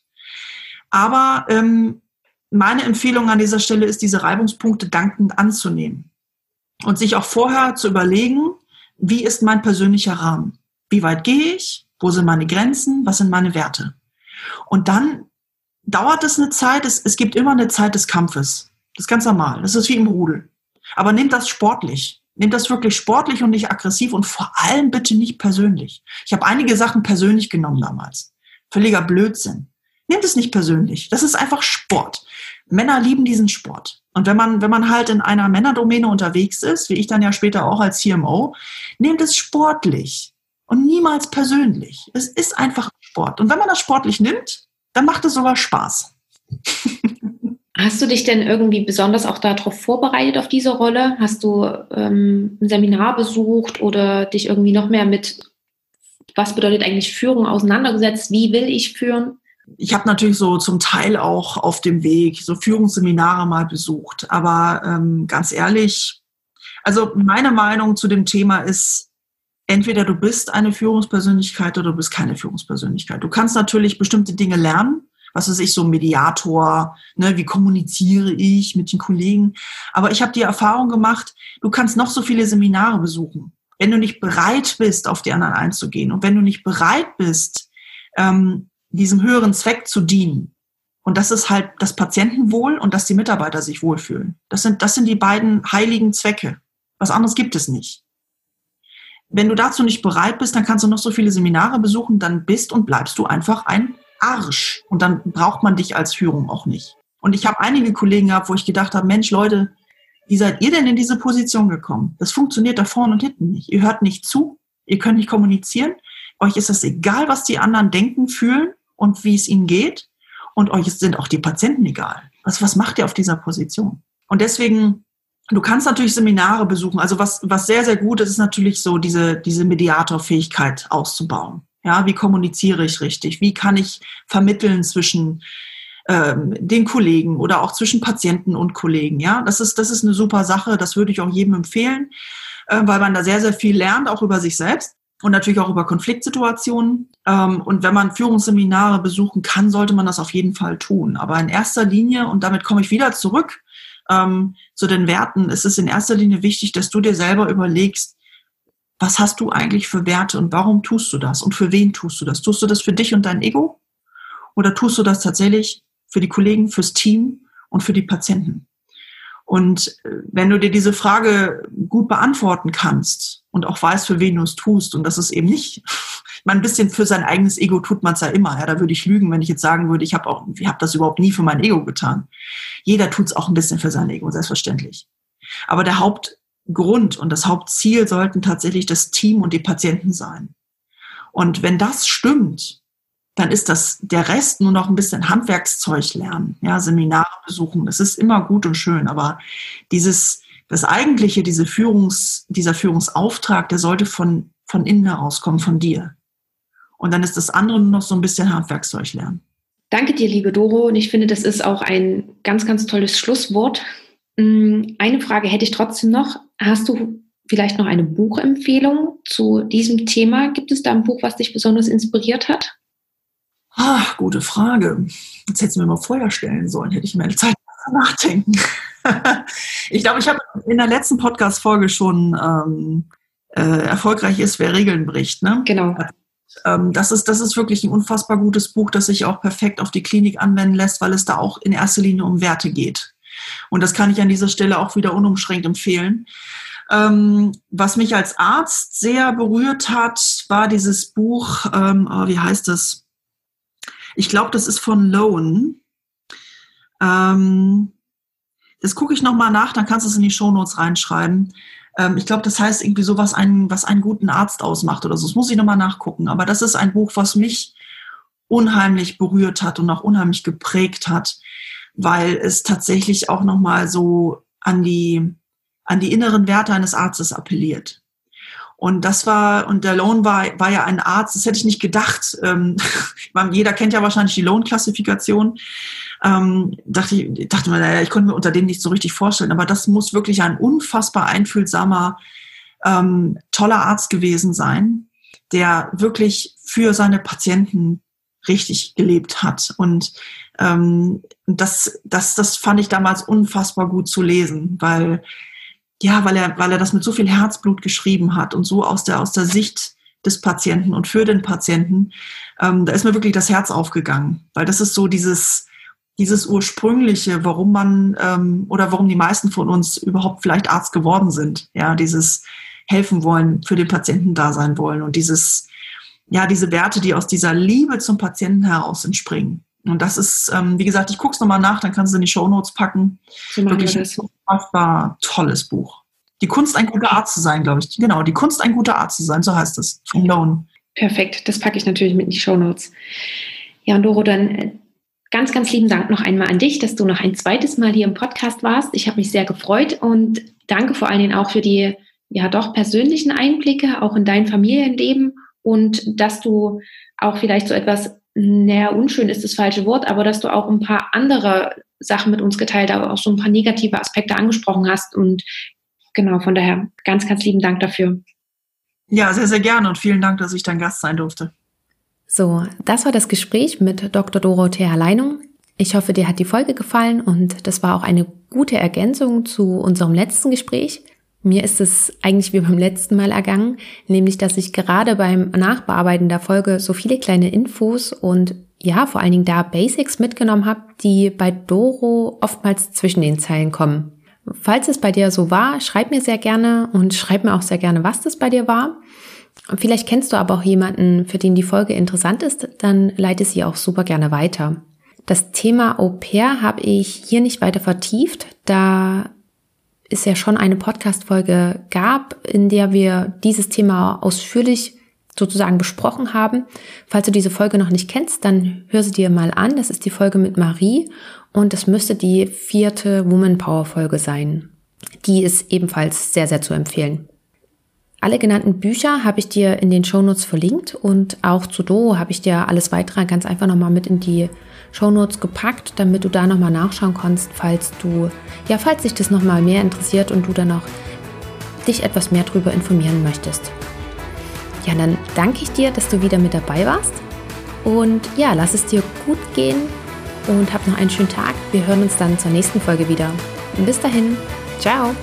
Aber ähm, meine Empfehlung an dieser Stelle ist, diese Reibungspunkte dankend anzunehmen und sich auch vorher zu überlegen, wie ist mein persönlicher Rahmen? Wie weit gehe ich? Wo sind meine Grenzen? Was sind meine Werte? Und dann dauert es eine Zeit, es, es gibt immer eine Zeit des Kampfes. Das ist ganz normal. Das ist wie im Rudel. Aber nehmt das sportlich. Nehmt das wirklich sportlich und nicht aggressiv und vor allem bitte nicht persönlich. Ich habe einige Sachen persönlich genommen damals. Völliger Blödsinn. Nehmt es nicht persönlich. Das ist einfach Sport. Männer lieben diesen Sport. Und wenn man, wenn man halt in einer Männerdomäne unterwegs ist, wie ich dann ja später auch als CMO, nehmt es sportlich und niemals persönlich. Es ist einfach Sport. Und wenn man das sportlich nimmt, dann macht es sogar Spaß. Hast du dich denn irgendwie besonders auch darauf vorbereitet, auf diese Rolle? Hast du ähm, ein Seminar besucht oder dich irgendwie noch mehr mit, was bedeutet eigentlich Führung auseinandergesetzt? Wie will ich führen? Ich habe natürlich so zum Teil auch auf dem Weg so Führungsseminare mal besucht. Aber ähm, ganz ehrlich, also meine Meinung zu dem Thema ist, entweder du bist eine Führungspersönlichkeit oder du bist keine Führungspersönlichkeit. Du kannst natürlich bestimmte Dinge lernen, was weiß ich, so Mediator, ne, wie kommuniziere ich mit den Kollegen. Aber ich habe die Erfahrung gemacht, du kannst noch so viele Seminare besuchen. Wenn du nicht bereit bist, auf die anderen einzugehen und wenn du nicht bereit bist, ähm, diesem höheren Zweck zu dienen, und das ist halt das Patientenwohl und dass die Mitarbeiter sich wohlfühlen. Das sind, das sind die beiden heiligen Zwecke. Was anderes gibt es nicht. Wenn du dazu nicht bereit bist, dann kannst du noch so viele Seminare besuchen, dann bist und bleibst du einfach ein Arsch. Und dann braucht man dich als Führung auch nicht. Und ich habe einige Kollegen gehabt, wo ich gedacht habe, Mensch, Leute, wie seid ihr denn in diese Position gekommen? Das funktioniert da vorne und hinten nicht. Ihr hört nicht zu, ihr könnt nicht kommunizieren. Euch ist es egal, was die anderen denken, fühlen und wie es ihnen geht. Und euch sind auch die Patienten egal. Was, was macht ihr auf dieser Position? Und deswegen Du kannst natürlich Seminare besuchen. Also was, was sehr, sehr gut ist, ist natürlich so diese, diese Mediatorfähigkeit auszubauen. Ja, wie kommuniziere ich richtig? Wie kann ich vermitteln zwischen ähm, den Kollegen oder auch zwischen Patienten und Kollegen? Ja, das ist, das ist eine super Sache. Das würde ich auch jedem empfehlen, äh, weil man da sehr, sehr viel lernt, auch über sich selbst und natürlich auch über Konfliktsituationen. Ähm, und wenn man Führungsseminare besuchen kann, sollte man das auf jeden Fall tun. Aber in erster Linie, und damit komme ich wieder zurück ähm, zu den Werten, ist es in erster Linie wichtig, dass du dir selber überlegst, was hast du eigentlich für Werte und warum tust du das und für wen tust du das? Tust du das für dich und dein Ego oder tust du das tatsächlich für die Kollegen, fürs Team und für die Patienten? Und äh, wenn du dir diese Frage gut beantworten kannst und auch weißt, für wen du es tust, und das ist eben nicht, man ein bisschen für sein eigenes Ego tut man es ja immer. Ja, da würde ich lügen, wenn ich jetzt sagen würde, ich habe auch, ich habe das überhaupt nie für mein Ego getan. Jeder tut es auch ein bisschen für sein Ego, selbstverständlich. Aber der Hauptgrund und das Hauptziel sollten tatsächlich das Team und die Patienten sein. Und wenn das stimmt, dann ist das der Rest nur noch ein bisschen Handwerkszeug lernen, ja, Seminare besuchen. Das ist immer gut und schön, aber dieses, das eigentliche, diese Führungs, dieser Führungsauftrag, der sollte von, von innen herauskommen, von dir. Und dann ist das andere nur noch so ein bisschen Handwerkszeug lernen. Danke dir, liebe Doro. Und ich finde, das ist auch ein ganz, ganz tolles Schlusswort. Mm, eine Frage hätte ich trotzdem noch. Hast du vielleicht noch eine Buchempfehlung zu diesem Thema? Gibt es da ein Buch, was dich besonders inspiriert hat? Ah, gute Frage. Jetzt hättest du mir mal vorher stellen sollen, hätte ich mehr Zeit nachdenken. [laughs] ich glaube, ich habe in der letzten Podcast-Folge schon ähm, äh, erfolgreich ist, wer Regeln bricht. Ne? Genau. Ähm, das, ist, das ist wirklich ein unfassbar gutes Buch, das sich auch perfekt auf die Klinik anwenden lässt, weil es da auch in erster Linie um Werte geht. Und das kann ich an dieser Stelle auch wieder unumschränkt empfehlen. Ähm, was mich als Arzt sehr berührt hat, war dieses Buch, ähm, oh, wie heißt es? Ich glaube, das ist von Loan. Ähm, das gucke ich nochmal nach, dann kannst du es in die Shownotes reinschreiben. Ähm, ich glaube, das heißt irgendwie so, was einen, was einen guten Arzt ausmacht oder so. Das muss ich nochmal nachgucken. Aber das ist ein Buch, was mich unheimlich berührt hat und auch unheimlich geprägt hat, weil es tatsächlich auch nochmal so an die, an die inneren Werte eines Arztes appelliert. Und das war, und der Lohn war, war ja ein Arzt, das hätte ich nicht gedacht. Ähm, [laughs] jeder kennt ja wahrscheinlich die Lohnklassifikation. Ähm, dachte ich, dachte mir, naja, ich konnte mir unter dem nicht so richtig vorstellen, aber das muss wirklich ein unfassbar einfühlsamer, ähm, toller Arzt gewesen sein, der wirklich für seine Patienten richtig gelebt hat. Und ähm, das, das, das fand ich damals unfassbar gut zu lesen, weil ja, weil er, weil er das mit so viel Herzblut geschrieben hat und so aus der, aus der Sicht des Patienten und für den Patienten, ähm, da ist mir wirklich das Herz aufgegangen, weil das ist so dieses, dieses ursprüngliche, warum man ähm, oder warum die meisten von uns überhaupt vielleicht Arzt geworden sind, ja, dieses helfen wollen, für den Patienten da sein wollen und dieses, ja, diese Werte, die aus dieser Liebe zum Patienten heraus entspringen. Und das ist, ähm, wie gesagt, ich gucke es nochmal nach, dann kannst du in die Show Notes packen. So Wirklich ein unfassbar tolles Buch. Die Kunst, ein guter Arzt zu sein, glaube ich. Genau, die Kunst, ein guter Arzt zu sein, so heißt es. Von Lone. Perfekt, das packe ich natürlich mit in die Show Notes. Ja, und Doro, dann äh, ganz, ganz lieben Dank noch einmal an dich, dass du noch ein zweites Mal hier im Podcast warst. Ich habe mich sehr gefreut und danke vor allen Dingen auch für die ja doch persönlichen Einblicke, auch in dein Familienleben und dass du auch vielleicht so etwas naja, unschön ist das falsche Wort, aber dass du auch ein paar andere Sachen mit uns geteilt, aber auch so ein paar negative Aspekte angesprochen hast. Und genau, von daher ganz, ganz lieben Dank dafür. Ja, sehr, sehr gerne und vielen Dank, dass ich dein Gast sein durfte. So, das war das Gespräch mit Dr. Dorothea Leinung. Ich hoffe, dir hat die Folge gefallen und das war auch eine gute Ergänzung zu unserem letzten Gespräch. Mir ist es eigentlich wie beim letzten Mal ergangen, nämlich dass ich gerade beim Nachbearbeiten der Folge so viele kleine Infos und ja, vor allen Dingen da Basics mitgenommen habe, die bei Doro oftmals zwischen den Zeilen kommen. Falls es bei dir so war, schreib mir sehr gerne und schreib mir auch sehr gerne, was das bei dir war. Vielleicht kennst du aber auch jemanden, für den die Folge interessant ist, dann leite sie auch super gerne weiter. Das Thema Au pair habe ich hier nicht weiter vertieft, da es ja schon eine Podcast-Folge gab, in der wir dieses Thema ausführlich sozusagen besprochen haben. Falls du diese Folge noch nicht kennst, dann hör sie dir mal an. Das ist die Folge mit Marie und das müsste die vierte Woman Power Folge sein. Die ist ebenfalls sehr, sehr zu empfehlen. Alle genannten Bücher habe ich dir in den Shownotes verlinkt und auch zu Do habe ich dir alles weitere ganz einfach nochmal mit in die Shownotes gepackt, damit du da nochmal nachschauen kannst, falls du, ja, falls dich das nochmal mehr interessiert und du dann noch dich etwas mehr darüber informieren möchtest. Ja, dann danke ich dir, dass du wieder mit dabei warst. Und ja, lass es dir gut gehen und hab noch einen schönen Tag. Wir hören uns dann zur nächsten Folge wieder. Bis dahin, ciao!